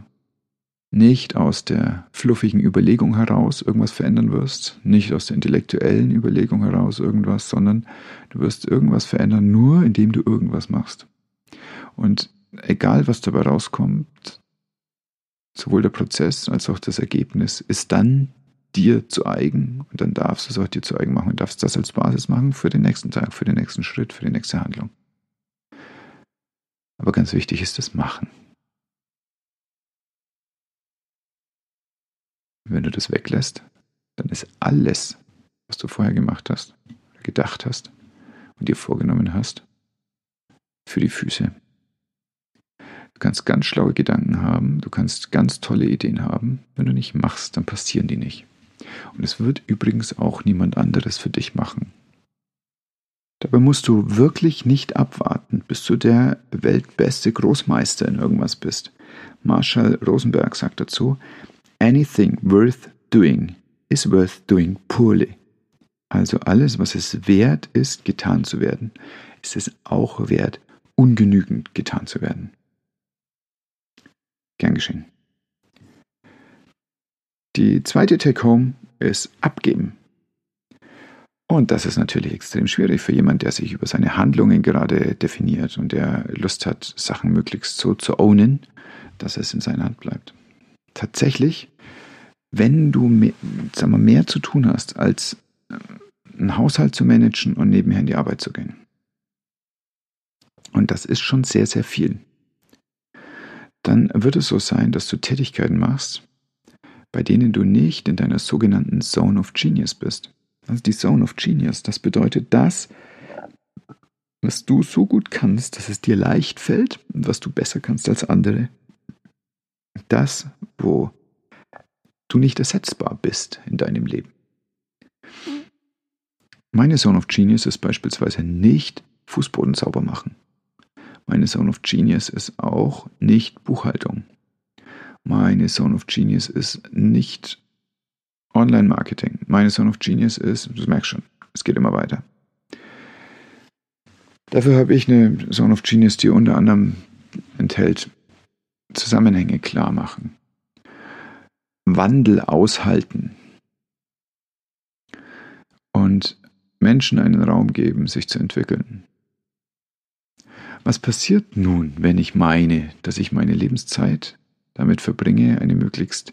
nicht aus der fluffigen Überlegung heraus irgendwas verändern wirst, nicht aus der intellektuellen Überlegung heraus irgendwas, sondern du wirst irgendwas verändern, nur indem du irgendwas machst. Und egal, was dabei rauskommt, sowohl der Prozess als auch das Ergebnis ist dann dir zu eigen und dann darfst du es auch dir zu eigen machen und darfst das als Basis machen für den nächsten Tag, für den nächsten Schritt, für die nächste Handlung. Aber ganz wichtig ist das Machen. Wenn du das weglässt, dann ist alles, was du vorher gemacht hast, gedacht hast und dir vorgenommen hast, für die Füße. Du kannst ganz schlaue Gedanken haben, du kannst ganz tolle Ideen haben. Wenn du nicht machst, dann passieren die nicht. Und es wird übrigens auch niemand anderes für dich machen. Dabei musst du wirklich nicht abwarten, bis du der weltbeste Großmeister in irgendwas bist. Marshall Rosenberg sagt dazu, Anything worth doing is worth doing poorly. Also alles, was es wert ist, getan zu werden, ist es auch wert, ungenügend getan zu werden. Gern geschehen. Die zweite Take-Home ist abgeben. Und das ist natürlich extrem schwierig für jemanden, der sich über seine Handlungen gerade definiert und der Lust hat, Sachen möglichst so zu ownen, dass es in seiner Hand bleibt. Tatsächlich, wenn du mehr, sag mal, mehr zu tun hast, als äh, einen Haushalt zu managen und nebenher in die Arbeit zu gehen. Und das ist schon sehr, sehr viel. Dann wird es so sein, dass du Tätigkeiten machst, bei denen du nicht in deiner sogenannten Zone of Genius bist. Also die Zone of Genius, das bedeutet das, was du so gut kannst, dass es dir leicht fällt und was du besser kannst als andere. Das, wo du nicht ersetzbar bist in deinem Leben. Meine Zone of Genius ist beispielsweise nicht Fußboden sauber machen. Meine Zone of Genius ist auch nicht Buchhaltung. Meine Zone of Genius ist nicht Online-Marketing. Meine Zone of Genius ist, du merkst schon, es geht immer weiter. Dafür habe ich eine Zone of Genius, die unter anderem enthält Zusammenhänge klar machen, Wandel aushalten und Menschen einen Raum geben, sich zu entwickeln. Was passiert nun, wenn ich meine, dass ich meine Lebenszeit damit verbringe, eine möglichst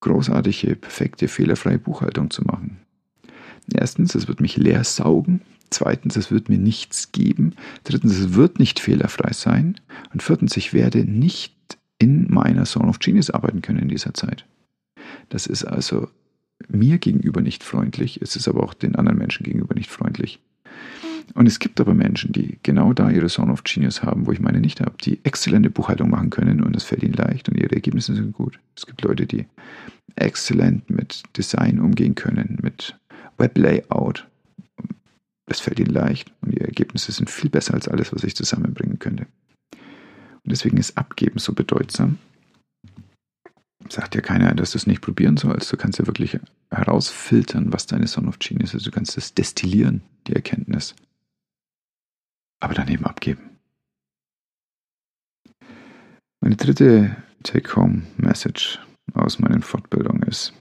großartige, perfekte, fehlerfreie Buchhaltung zu machen? Erstens, es wird mich leer saugen, Zweitens, es wird mir nichts geben. Drittens, es wird nicht fehlerfrei sein. Und viertens, ich werde nicht in meiner Zone of Genius arbeiten können in dieser Zeit. Das ist also mir gegenüber nicht freundlich, es ist aber auch den anderen Menschen gegenüber nicht freundlich. Und es gibt aber Menschen, die genau da ihre Zone of Genius haben, wo ich meine nicht habe, die exzellente Buchhaltung machen können und es fällt ihnen leicht und ihre Ergebnisse sind gut. Es gibt Leute, die exzellent mit Design umgehen können, mit Weblayout, es fällt ihnen leicht und die Ergebnisse sind viel besser als alles, was ich zusammenbringen könnte. Und deswegen ist Abgeben so bedeutsam. Sagt ja keiner, dass du es nicht probieren sollst. Du kannst ja wirklich herausfiltern, was deine Son of Genius ist. Du kannst es destillieren, die Erkenntnis. Aber daneben abgeben. Meine dritte Take-Home-Message aus meinen Fortbildungen ist,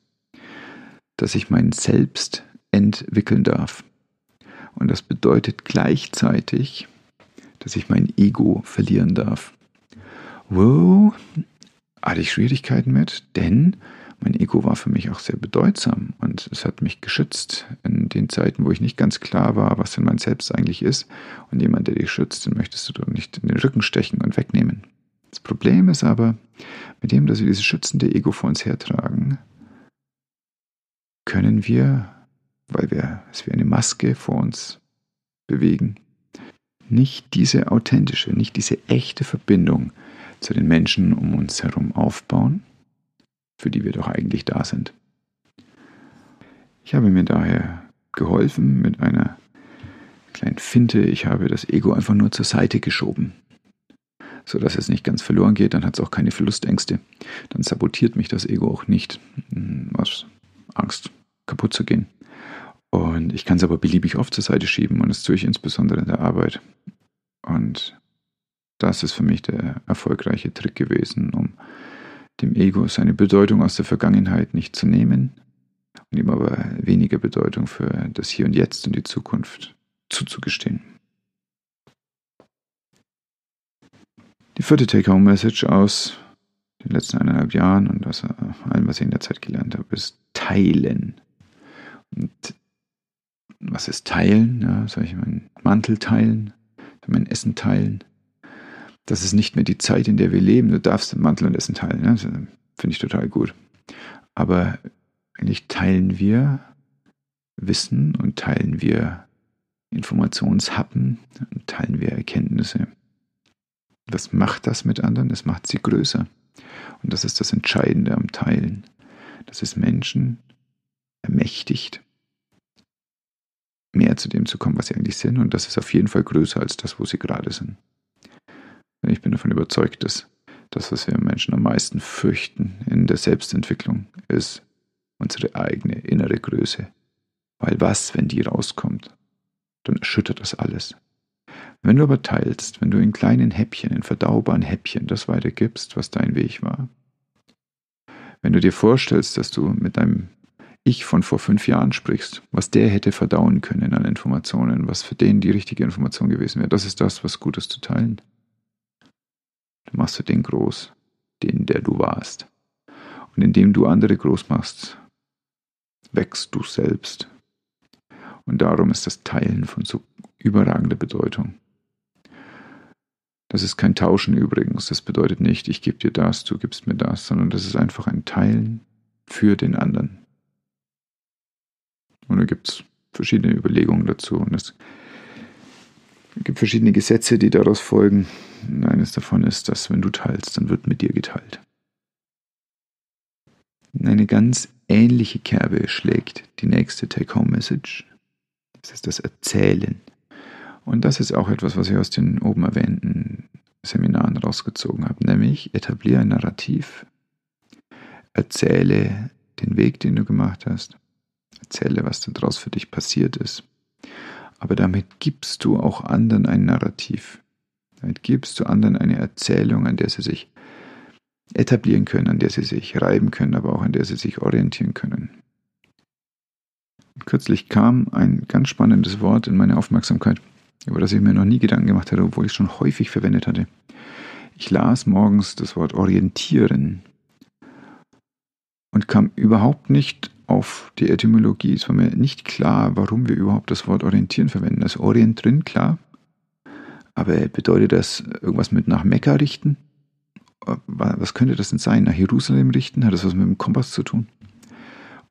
dass ich mein Selbst entwickeln darf. Und das bedeutet gleichzeitig, dass ich mein Ego verlieren darf. Wow, hatte ich Schwierigkeiten mit, denn mein Ego war für mich auch sehr bedeutsam und es hat mich geschützt in den Zeiten, wo ich nicht ganz klar war, was denn mein Selbst eigentlich ist. Und jemand, der dich schützt, den möchtest du doch nicht in den Rücken stechen und wegnehmen. Das Problem ist aber, mit dem, dass wir dieses schützende Ego vor uns hertragen, können wir weil wir es wie eine Maske vor uns bewegen, nicht diese authentische, nicht diese echte Verbindung zu den Menschen um uns herum aufbauen, für die wir doch eigentlich da sind. Ich habe mir daher geholfen mit einer kleinen Finte. Ich habe das Ego einfach nur zur Seite geschoben, sodass es nicht ganz verloren geht. Dann hat es auch keine Verlustängste. Dann sabotiert mich das Ego auch nicht hm, aus Angst, kaputt zu gehen. Und ich kann es aber beliebig oft zur Seite schieben und das tue ich insbesondere in der Arbeit. Und das ist für mich der erfolgreiche Trick gewesen, um dem Ego seine Bedeutung aus der Vergangenheit nicht zu nehmen und ihm aber weniger Bedeutung für das Hier und Jetzt und die Zukunft zuzugestehen. Die vierte Take-Home-Message aus den letzten eineinhalb Jahren und aus allem, was ich in der Zeit gelernt habe, ist Teilen. Und was ist teilen? Ja, soll ich meinen Mantel teilen? Mein Essen teilen? Das ist nicht mehr die Zeit, in der wir leben. Du darfst Mantel und Essen teilen. Ja? Finde ich total gut. Aber eigentlich teilen wir Wissen und teilen wir Informationshappen und teilen wir Erkenntnisse. Was macht das mit anderen? Es macht sie größer. Und das ist das Entscheidende am Teilen. Dass es Menschen ermächtigt, mehr zu dem zu kommen, was sie eigentlich sind. Und das ist auf jeden Fall größer als das, wo sie gerade sind. Ich bin davon überzeugt, dass das, was wir Menschen am meisten fürchten in der Selbstentwicklung, ist unsere eigene innere Größe. Weil was, wenn die rauskommt, dann erschüttert das alles. Wenn du aber teilst, wenn du in kleinen Häppchen, in verdaubaren Häppchen das weitergibst, was dein Weg war, wenn du dir vorstellst, dass du mit deinem ich von vor fünf Jahren sprichst, was der hätte verdauen können an Informationen, was für den die richtige Information gewesen wäre. Das ist das, was gut ist zu teilen. Machst du den groß. den, der du warst. Und indem du andere groß machst, wächst du selbst. Und darum ist das Teilen von so überragender Bedeutung. Das ist kein Tauschen übrigens. Das bedeutet nicht, ich gebe dir das, du gibst mir das, sondern das ist einfach ein Teilen für den anderen. Und da gibt es verschiedene Überlegungen dazu. Und es gibt verschiedene Gesetze, die daraus folgen. Eines davon ist, dass wenn du teilst, dann wird mit dir geteilt. Eine ganz ähnliche Kerbe schlägt die nächste Take-Home-Message. Das ist das Erzählen. Und das ist auch etwas, was ich aus den oben erwähnten Seminaren rausgezogen habe, nämlich etabliere ein Narrativ, erzähle den Weg, den du gemacht hast, erzähle, was daraus für dich passiert ist. Aber damit gibst du auch anderen ein Narrativ. Damit gibst du anderen eine Erzählung, an der sie sich etablieren können, an der sie sich reiben können, aber auch an der sie sich orientieren können. Kürzlich kam ein ganz spannendes Wort in meine Aufmerksamkeit, über das ich mir noch nie Gedanken gemacht hatte, obwohl ich es schon häufig verwendet hatte. Ich las morgens das Wort orientieren und kam überhaupt nicht auf die Etymologie. Es war mir nicht klar, warum wir überhaupt das Wort orientieren verwenden. Das Orient drin, klar. Aber bedeutet das irgendwas mit nach Mekka richten? Was könnte das denn sein? Nach Jerusalem richten? Hat das was mit dem Kompass zu tun?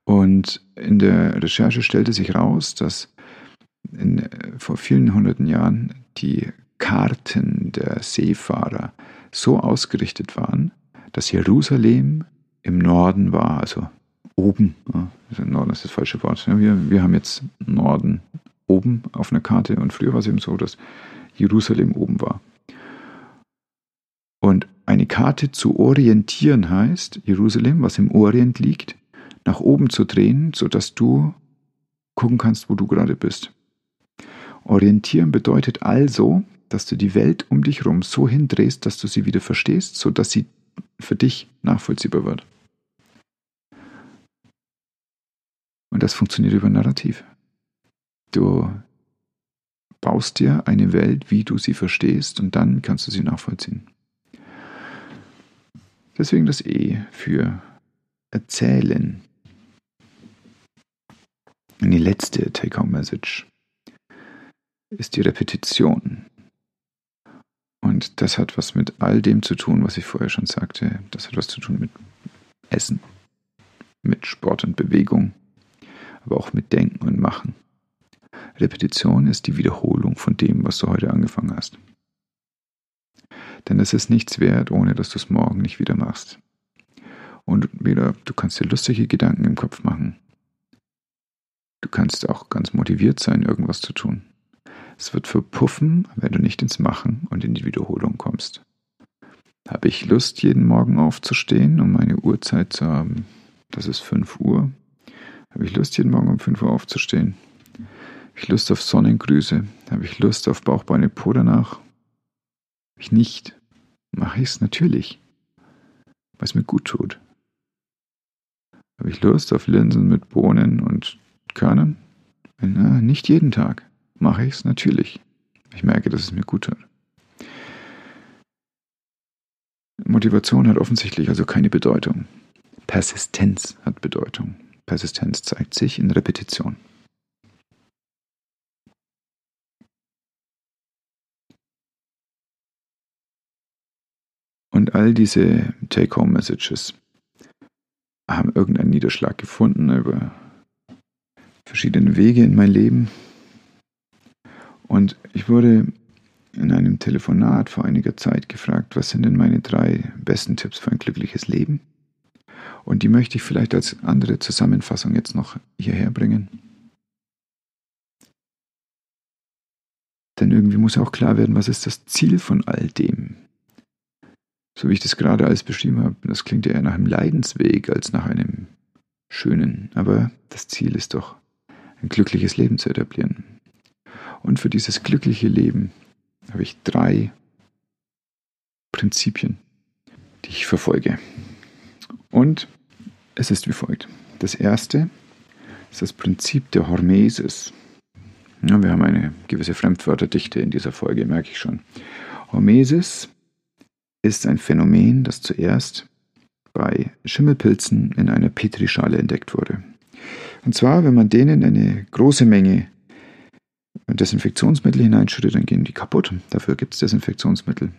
Und in der Recherche stellte sich raus, dass in, vor vielen hunderten Jahren die Karten der Seefahrer so ausgerichtet waren, dass Jerusalem im Norden war, also oben. Ja, Norden ist das falsche Wort. Wir, wir haben jetzt Norden oben auf einer Karte und früher war es eben so, dass Jerusalem oben war. Und eine Karte zu orientieren heißt, Jerusalem, was im Orient liegt, nach oben zu drehen, sodass du gucken kannst, wo du gerade bist. Orientieren bedeutet also, dass du die Welt um dich herum so hindrehst, dass du sie wieder verstehst, sodass sie für dich nachvollziehbar wird. Und das funktioniert über Narrativ. Du baust dir eine Welt, wie du sie verstehst, und dann kannst du sie nachvollziehen. Deswegen das E für erzählen. Und die letzte Take-Home-Message ist die Repetition. Und das hat was mit all dem zu tun, was ich vorher schon sagte. Das hat was zu tun mit Essen, mit Sport und Bewegung, aber auch mit Denken und Machen. Repetition ist die Wiederholung von dem, was du heute angefangen hast. Denn es ist nichts wert, ohne dass du es morgen nicht wieder machst. Und wieder, du kannst dir lustige Gedanken im Kopf machen. Du kannst auch ganz motiviert sein, irgendwas zu tun. Es wird verpuffen, wenn du nicht ins Machen und in die Wiederholung kommst. Habe ich Lust, jeden Morgen aufzustehen, um meine Uhrzeit zu haben? Das ist 5 Uhr. Habe ich Lust, jeden Morgen um 5 Uhr aufzustehen? Habe ich Lust auf Sonnengrüße? Habe ich Lust auf Bauchbeine Po danach? Habe ich nicht? Mache ich es natürlich, weil es mir gut tut. Habe ich Lust auf Linsen mit Bohnen und Körnern? Na, nicht jeden Tag. Mache ich es natürlich. Ich merke, dass es mir gut tut. Motivation hat offensichtlich also keine Bedeutung. Persistenz hat Bedeutung. Persistenz zeigt sich in Repetition. Und all diese Take-Home-Messages haben irgendeinen Niederschlag gefunden über verschiedene Wege in mein Leben. Und ich wurde in einem Telefonat vor einiger Zeit gefragt, was sind denn meine drei besten Tipps für ein glückliches Leben? Und die möchte ich vielleicht als andere Zusammenfassung jetzt noch hierher bringen. Denn irgendwie muss auch klar werden, was ist das Ziel von all dem? So wie ich das gerade alles beschrieben habe, das klingt ja eher nach einem Leidensweg als nach einem schönen. Aber das Ziel ist doch, ein glückliches Leben zu etablieren. Und für dieses glückliche Leben habe ich drei Prinzipien, die ich verfolge. Und es ist wie folgt. Das erste ist das Prinzip der Hormesis. Ja, wir haben eine gewisse Fremdwörterdichte in dieser Folge, merke ich schon. Hormesis ist ein Phänomen, das zuerst bei Schimmelpilzen in einer Petrischale entdeckt wurde. Und zwar, wenn man denen eine große Menge Desinfektionsmittel hineinschüttet, dann gehen die kaputt. Dafür gibt es Desinfektionsmittel.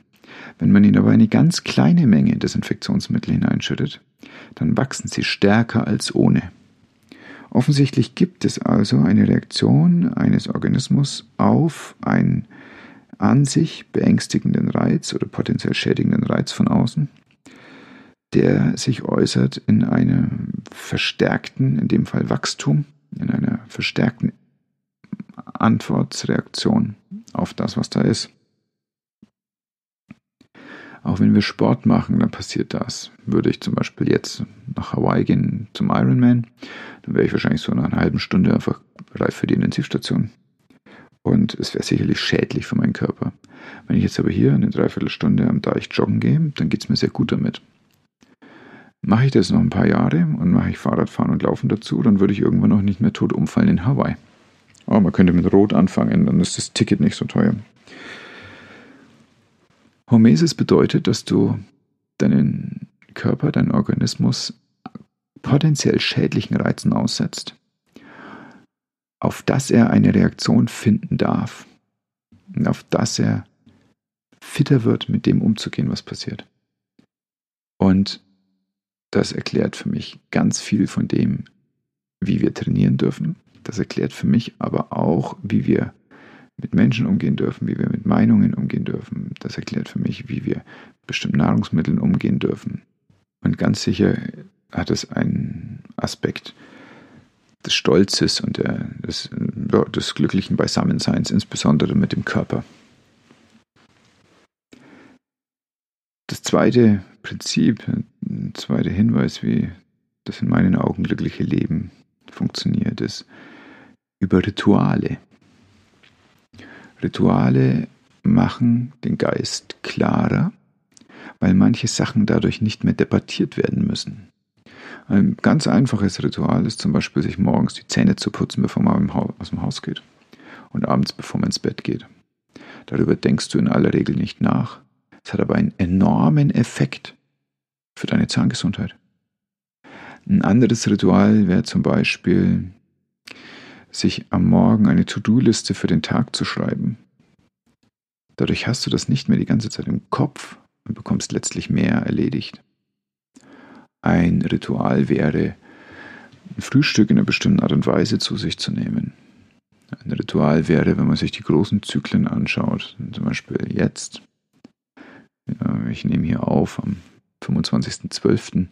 Wenn man ihnen aber eine ganz kleine Menge Desinfektionsmittel hineinschüttet, dann wachsen sie stärker als ohne. Offensichtlich gibt es also eine Reaktion eines Organismus auf einen an sich beängstigenden Reiz oder potenziell schädigenden Reiz von außen, der sich äußert in einem verstärkten, in dem Fall Wachstum, in einer verstärkten Antwortreaktion auf das, was da ist. Auch wenn wir Sport machen, dann passiert das. Würde ich zum Beispiel jetzt nach Hawaii gehen zum Ironman, dann wäre ich wahrscheinlich so nach einer halben Stunde einfach reif für die Intensivstation. Und es wäre sicherlich schädlich für meinen Körper. Wenn ich jetzt aber hier eine Dreiviertelstunde am Deich joggen gehe, dann geht es mir sehr gut damit. Mache ich das noch ein paar Jahre und mache ich Fahrradfahren und Laufen dazu, dann würde ich irgendwann noch nicht mehr tot umfallen in Hawaii. Aber man könnte mit Rot anfangen, dann ist das Ticket nicht so teuer. Hormesis bedeutet, dass du deinen Körper, deinen Organismus potenziell schädlichen Reizen aussetzt, auf das er eine Reaktion finden darf, auf das er fitter wird, mit dem umzugehen, was passiert. Und das erklärt für mich ganz viel von dem, wie wir trainieren dürfen. Das erklärt für mich aber auch, wie wir mit Menschen umgehen dürfen, wie wir mit Meinungen umgehen dürfen. Das erklärt für mich, wie wir mit bestimmten Nahrungsmitteln umgehen dürfen. Und ganz sicher hat es einen Aspekt des Stolzes und der, des, des glücklichen Beisammenseins, insbesondere mit dem Körper. Das zweite Prinzip, ein zweiter Hinweis, wie das in meinen Augen glückliche Leben funktioniert, ist über Rituale. Rituale machen den Geist klarer, weil manche Sachen dadurch nicht mehr debattiert werden müssen. Ein ganz einfaches Ritual ist zum Beispiel, sich morgens die Zähne zu putzen, bevor man aus dem Haus geht und abends, bevor man ins Bett geht. Darüber denkst du in aller Regel nicht nach. Es hat aber einen enormen Effekt für deine Zahngesundheit. Ein anderes Ritual wäre zum Beispiel, sich am Morgen eine To-Do-Liste für den Tag zu schreiben. Dadurch hast du das nicht mehr die ganze Zeit im Kopf und bekommst letztlich mehr erledigt. Ein Ritual wäre, ein Frühstück in einer bestimmten Art und Weise zu sich zu nehmen. Ein Ritual wäre, wenn man sich die großen Zyklen anschaut, zum Beispiel jetzt. Ich nehme hier auf am 25.12.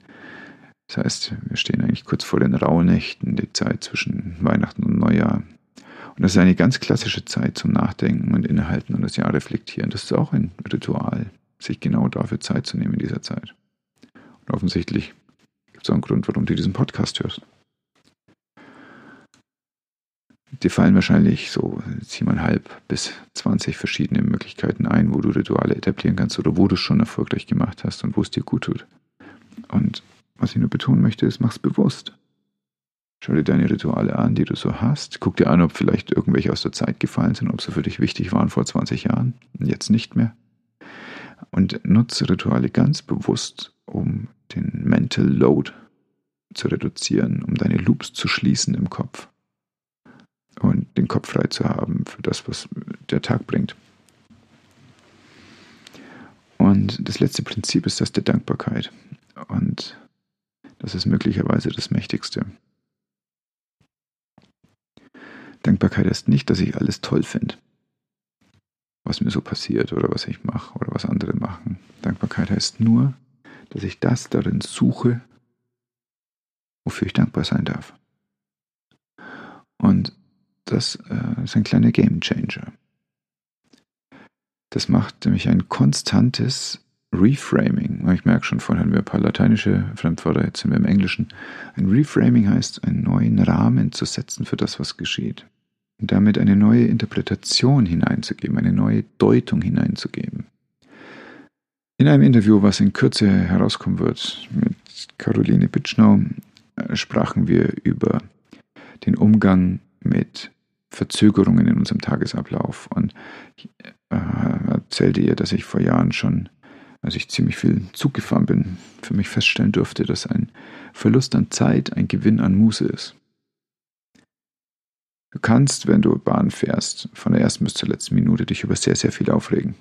Das heißt, wir stehen eigentlich kurz vor den Rauhnächten, die Zeit zwischen Weihnachten und Neujahr. Und das ist eine ganz klassische Zeit zum Nachdenken und Innehalten und das Jahr reflektieren. Das ist auch ein Ritual, sich genau dafür Zeit zu nehmen in dieser Zeit. Und offensichtlich gibt es auch einen Grund, warum du diesen Podcast hörst. Dir fallen wahrscheinlich so siebeneinhalb bis zwanzig verschiedene Möglichkeiten ein, wo du Rituale etablieren kannst oder wo du es schon erfolgreich gemacht hast und wo es dir gut tut. Und was ich nur betonen möchte, ist, mach's bewusst. Schau dir deine Rituale an, die du so hast. Guck dir an, ob vielleicht irgendwelche aus der Zeit gefallen sind, ob sie für dich wichtig waren vor 20 Jahren und jetzt nicht mehr. Und nutze Rituale ganz bewusst, um den Mental Load zu reduzieren, um deine Loops zu schließen im Kopf und den Kopf frei zu haben für das, was der Tag bringt. Und das letzte Prinzip ist das der Dankbarkeit. Und das ist möglicherweise das Mächtigste. Dankbarkeit ist nicht, dass ich alles toll finde, was mir so passiert oder was ich mache oder was andere machen. Dankbarkeit heißt nur, dass ich das darin suche, wofür ich dankbar sein darf. Und das äh, ist ein kleiner Game Changer. Das macht nämlich ein konstantes Reframing. Ich merke schon, vorhin hatten wir ein paar lateinische Fremdwörter, jetzt sind wir im Englischen. Ein Reframing heißt, einen neuen Rahmen zu setzen für das, was geschieht. Und damit eine neue Interpretation hineinzugeben, eine neue Deutung hineinzugeben. In einem Interview, was in Kürze herauskommen wird, mit Caroline Bitschnau, sprachen wir über den Umgang mit Verzögerungen in unserem Tagesablauf. Und ich äh, erzählte ihr, dass ich vor Jahren schon als ich ziemlich viel Zug gefahren bin, für mich feststellen durfte, dass ein Verlust an Zeit ein Gewinn an Muße ist. Du kannst, wenn du Bahn fährst, von der ersten bis zur letzten Minute dich über sehr, sehr viel aufregen.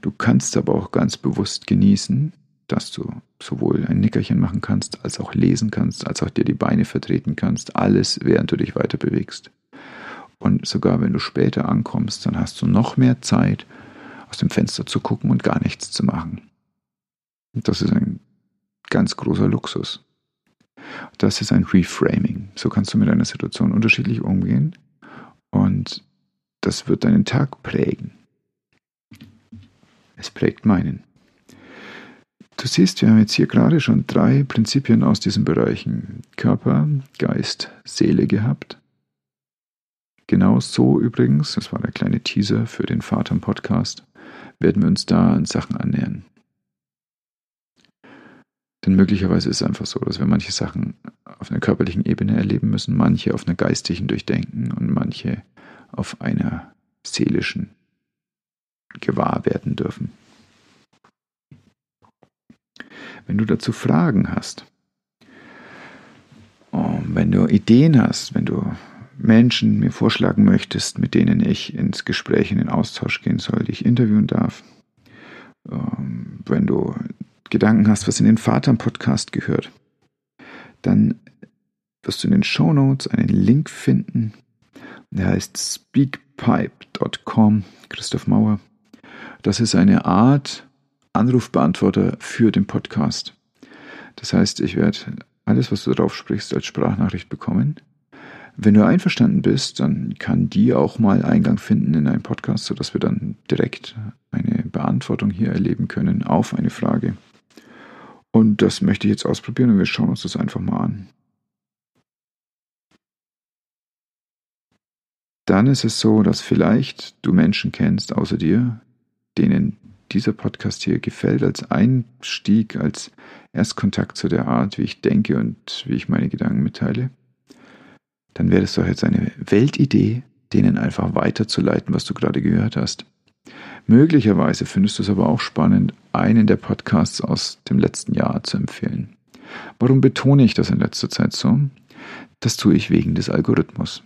Du kannst aber auch ganz bewusst genießen, dass du sowohl ein Nickerchen machen kannst, als auch lesen kannst, als auch dir die Beine vertreten kannst, alles während du dich weiter bewegst. Und sogar wenn du später ankommst, dann hast du noch mehr Zeit, aus dem Fenster zu gucken und gar nichts zu machen. Und das ist ein ganz großer Luxus. Das ist ein Reframing. So kannst du mit einer Situation unterschiedlich umgehen und das wird deinen Tag prägen. Es prägt meinen. Du siehst, wir haben jetzt hier gerade schon drei Prinzipien aus diesen Bereichen Körper, Geist, Seele gehabt. Genau so übrigens, das war der kleine Teaser für den Vater Podcast, werden wir uns da an Sachen annähern. Denn möglicherweise ist es einfach so, dass wir manche Sachen auf einer körperlichen Ebene erleben müssen, manche auf einer geistigen durchdenken und manche auf einer seelischen gewahr werden dürfen. Wenn du dazu Fragen hast, wenn du Ideen hast, wenn du Menschen mir vorschlagen möchtest, mit denen ich ins Gespräch, in den Austausch gehen soll, die ich interviewen darf, ähm, wenn du Gedanken hast, was in den Vater-Podcast gehört, dann wirst du in den Show Notes einen Link finden. Der heißt speakpipe.com, Christoph Mauer. Das ist eine Art Anrufbeantworter für den Podcast. Das heißt, ich werde alles, was du drauf sprichst, als Sprachnachricht bekommen. Wenn du einverstanden bist, dann kann die auch mal Eingang finden in einen Podcast, sodass wir dann direkt eine Beantwortung hier erleben können auf eine Frage. Und das möchte ich jetzt ausprobieren und wir schauen uns das einfach mal an. Dann ist es so, dass vielleicht du Menschen kennst außer dir, denen dieser Podcast hier gefällt als Einstieg, als Erstkontakt zu der Art, wie ich denke und wie ich meine Gedanken mitteile, dann wäre es doch jetzt eine Weltidee, denen einfach weiterzuleiten, was du gerade gehört hast. Möglicherweise findest du es aber auch spannend, einen der Podcasts aus dem letzten Jahr zu empfehlen. Warum betone ich das in letzter Zeit so? Das tue ich wegen des Algorithmus.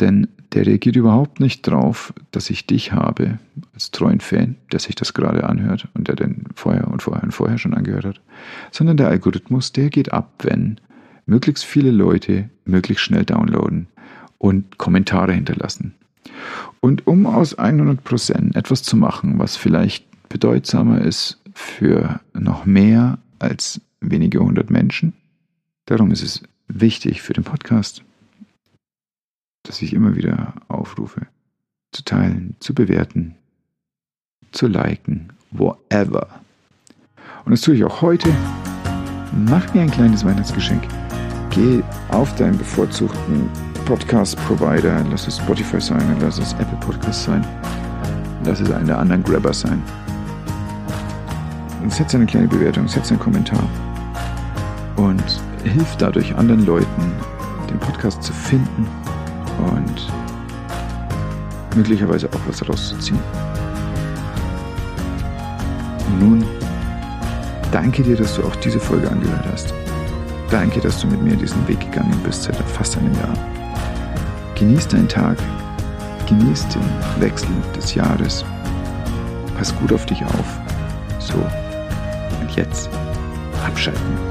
Denn der reagiert überhaupt nicht drauf, dass ich dich habe, als treuen Fan, der sich das gerade anhört und der den vorher und vorher und vorher schon angehört hat, sondern der Algorithmus, der geht ab, wenn möglichst viele Leute möglichst schnell downloaden und Kommentare hinterlassen. Und um aus 100% etwas zu machen, was vielleicht bedeutsamer ist für noch mehr als wenige hundert Menschen, darum ist es wichtig für den Podcast, dass ich immer wieder aufrufe, zu teilen, zu bewerten, zu liken, whatever. Und das tue ich auch heute. Mach mir ein kleines Weihnachtsgeschenk. Geh auf deinen bevorzugten Podcast-Provider, lass es Spotify sein, lass es Apple Podcast sein, lass es einen der anderen Grabber sein. Und setz eine kleine Bewertung, setz einen Kommentar und hilf dadurch anderen Leuten, den Podcast zu finden und möglicherweise auch was rauszuziehen. Und nun danke dir, dass du auch diese Folge angehört hast. Danke, dass du mit mir diesen Weg gegangen bist seit fast einem Jahr. Genieß deinen Tag, genieß den Wechsel des Jahres. Pass gut auf dich auf. So, und jetzt abschalten.